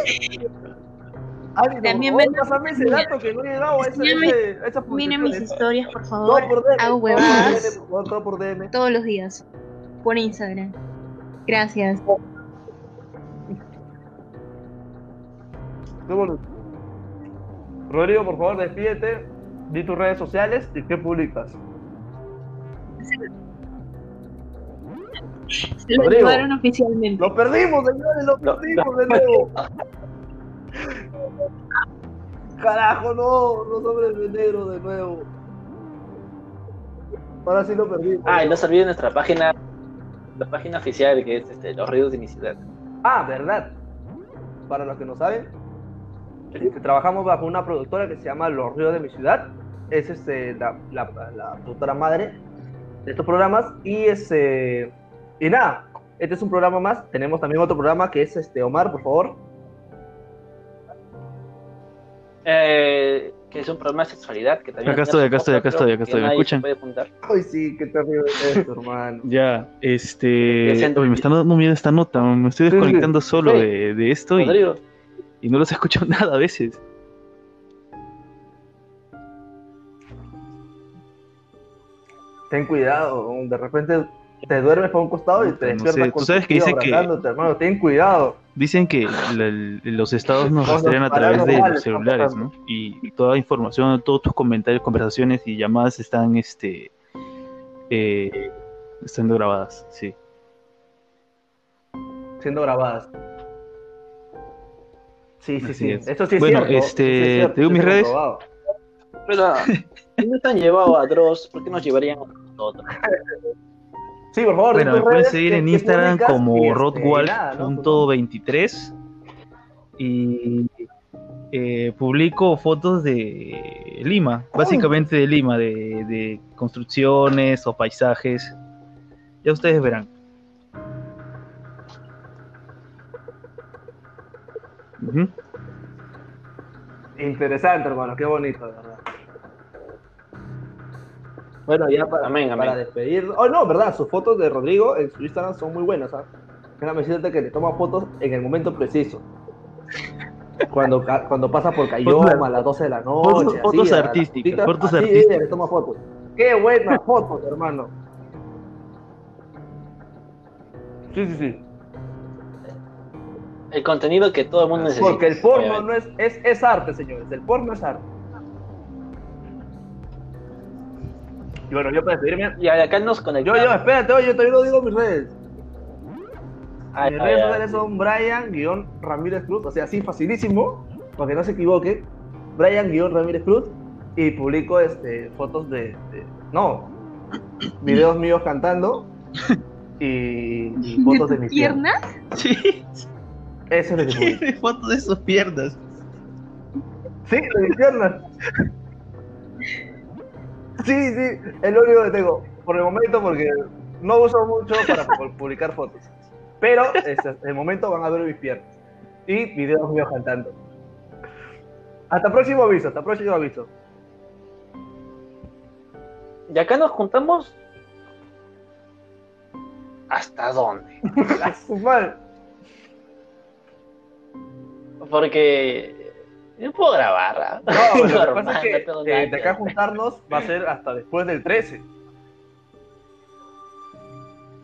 También por favor, vendo- pásame ese dato que no he llegado a esa, mi- esa Miren mis historias, por Todo favor. por DM, Hago todo por huevadas DM, por favor, todo por DM. todos los días. Por Instagram. Gracias. Bonito. Rodrigo, por favor, despídete. Di tus redes sociales y qué publicas. Lo Rodrigo. llevaron oficialmente. Lo perdimos, señores, lo perdimos de nuevo. Carajo, no, no sobre el venero de nuevo. Ahora sí lo perdí. Ah, y no se olviden nuestra página, la página oficial que es este, Los Ríos de mi ciudad. Ah, verdad. Para los que no saben, este, trabajamos bajo una productora que se llama Los Ríos de mi ciudad. Es este, la, la- la productora madre de estos programas. Y este, y nada, este es un programa más. Tenemos también otro programa que es este Omar, por favor. Eh, que es un programa de sexualidad que también Acá estoy, acá estoy, acá estoy, acá estoy, ¿me escuchan? Ay, sí, qué terrible es esto, hermano. Ya, este. Oye, me está dando miedo esta nota. Me estoy desconectando solo Sí. de, de esto y no los escucho nada a veces. Ten cuidado, de repente te duermes por un costado y te No despiertas sé, con tú sabes tu que tío dice que- hermano. Ten cuidado. Dicen que la- los estados nos rastrean a través de los celulares, están ¿no? Y toda información, todos tus comentarios, conversaciones y llamadas están, este, eh, están grabadas, sí. siendo grabadas. Sí, sí, Así sí. es. Esto sí es Bueno, cierto. este, sí es cierto, te digo mis redes. pero si no te han llevado a Dross, ¿por qué nos llevarían a nosotros? Sí, por favor. Bueno, me pueden seguir en Instagram como este, nada, ¿no? rodwalk.23 y eh, publico fotos de Lima, básicamente de Lima, de, de construcciones o paisajes. Ya ustedes verán. Interesante, hermano. Qué bonito. Bueno, ya para, Amén, amén. para despedir. Oh, no, verdad. Sus fotos de Rodrigo en su Instagram son muy buenas. ¿ah? Déjame decirte que le toma fotos en el momento preciso. Cuando, cuando pasa por Cayoma a las 12 de la noche. Fotos- así, fotos artísticas, fotos así artísticas. ella le toma fotos. Qué buenas fotos, hermano. Sí, sí, sí. El contenido que todo el mundo necesita. Porque el porno no es, es, es arte, señores. El porno es arte. Y bueno, yo para despedirme. Y acá nos Yo, conectamos. yo, espérate, oye, todavía no digo mis redes. Mis redes sociales son Brian-Ramírez Cruz, o sea, así facilísimo, para que no se equivoque. Brian-Ramírez Cruz. Y publico este, fotos de, de- No, videos míos cantando. Y, y fotos de mis piernas. piernas? Sí, Eso es lo que publico. fotos de sus piernas. Sí, de mis piernas. Sí, sí, es lo único que tengo. Por el momento, porque no uso mucho para pu- publicar fotos. Pero este, en el momento van a ver mis piernas. Y videos míos cantando. Hasta próximo aviso, hasta próximo aviso. Y acá nos juntamos. ¿Hasta dónde? Porque yo puedo grabar. ¿ah? No, lo que Normal, pasa es no que eh, de acá juntarnos va a ser hasta después del 13.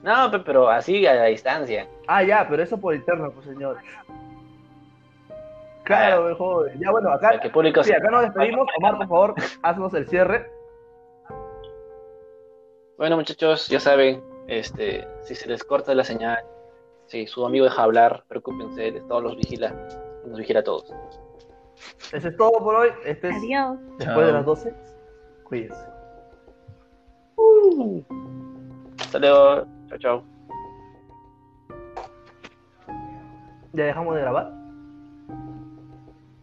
No, pe- pero así a la distancia. Ah, ya, pero eso por interno, pues señor. Claro, mejor. Ya bueno, acá, público sí, se- acá nos despedimos. Omar, por favor, haznos el cierre. Bueno, muchachos, ya saben, este, si se les corta la señal, si su amigo deja hablar, preocúpense, él todos los vigila, nos vigila a todos. Eso es todo por hoy. Este es Adiós. después Chao. de las 12. Cuídense. Hasta luego, chao, chao. ¿Ya dejamos de grabar?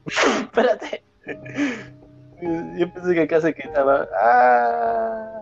Espérate. Yo pensé que acá se quedaba. Ah.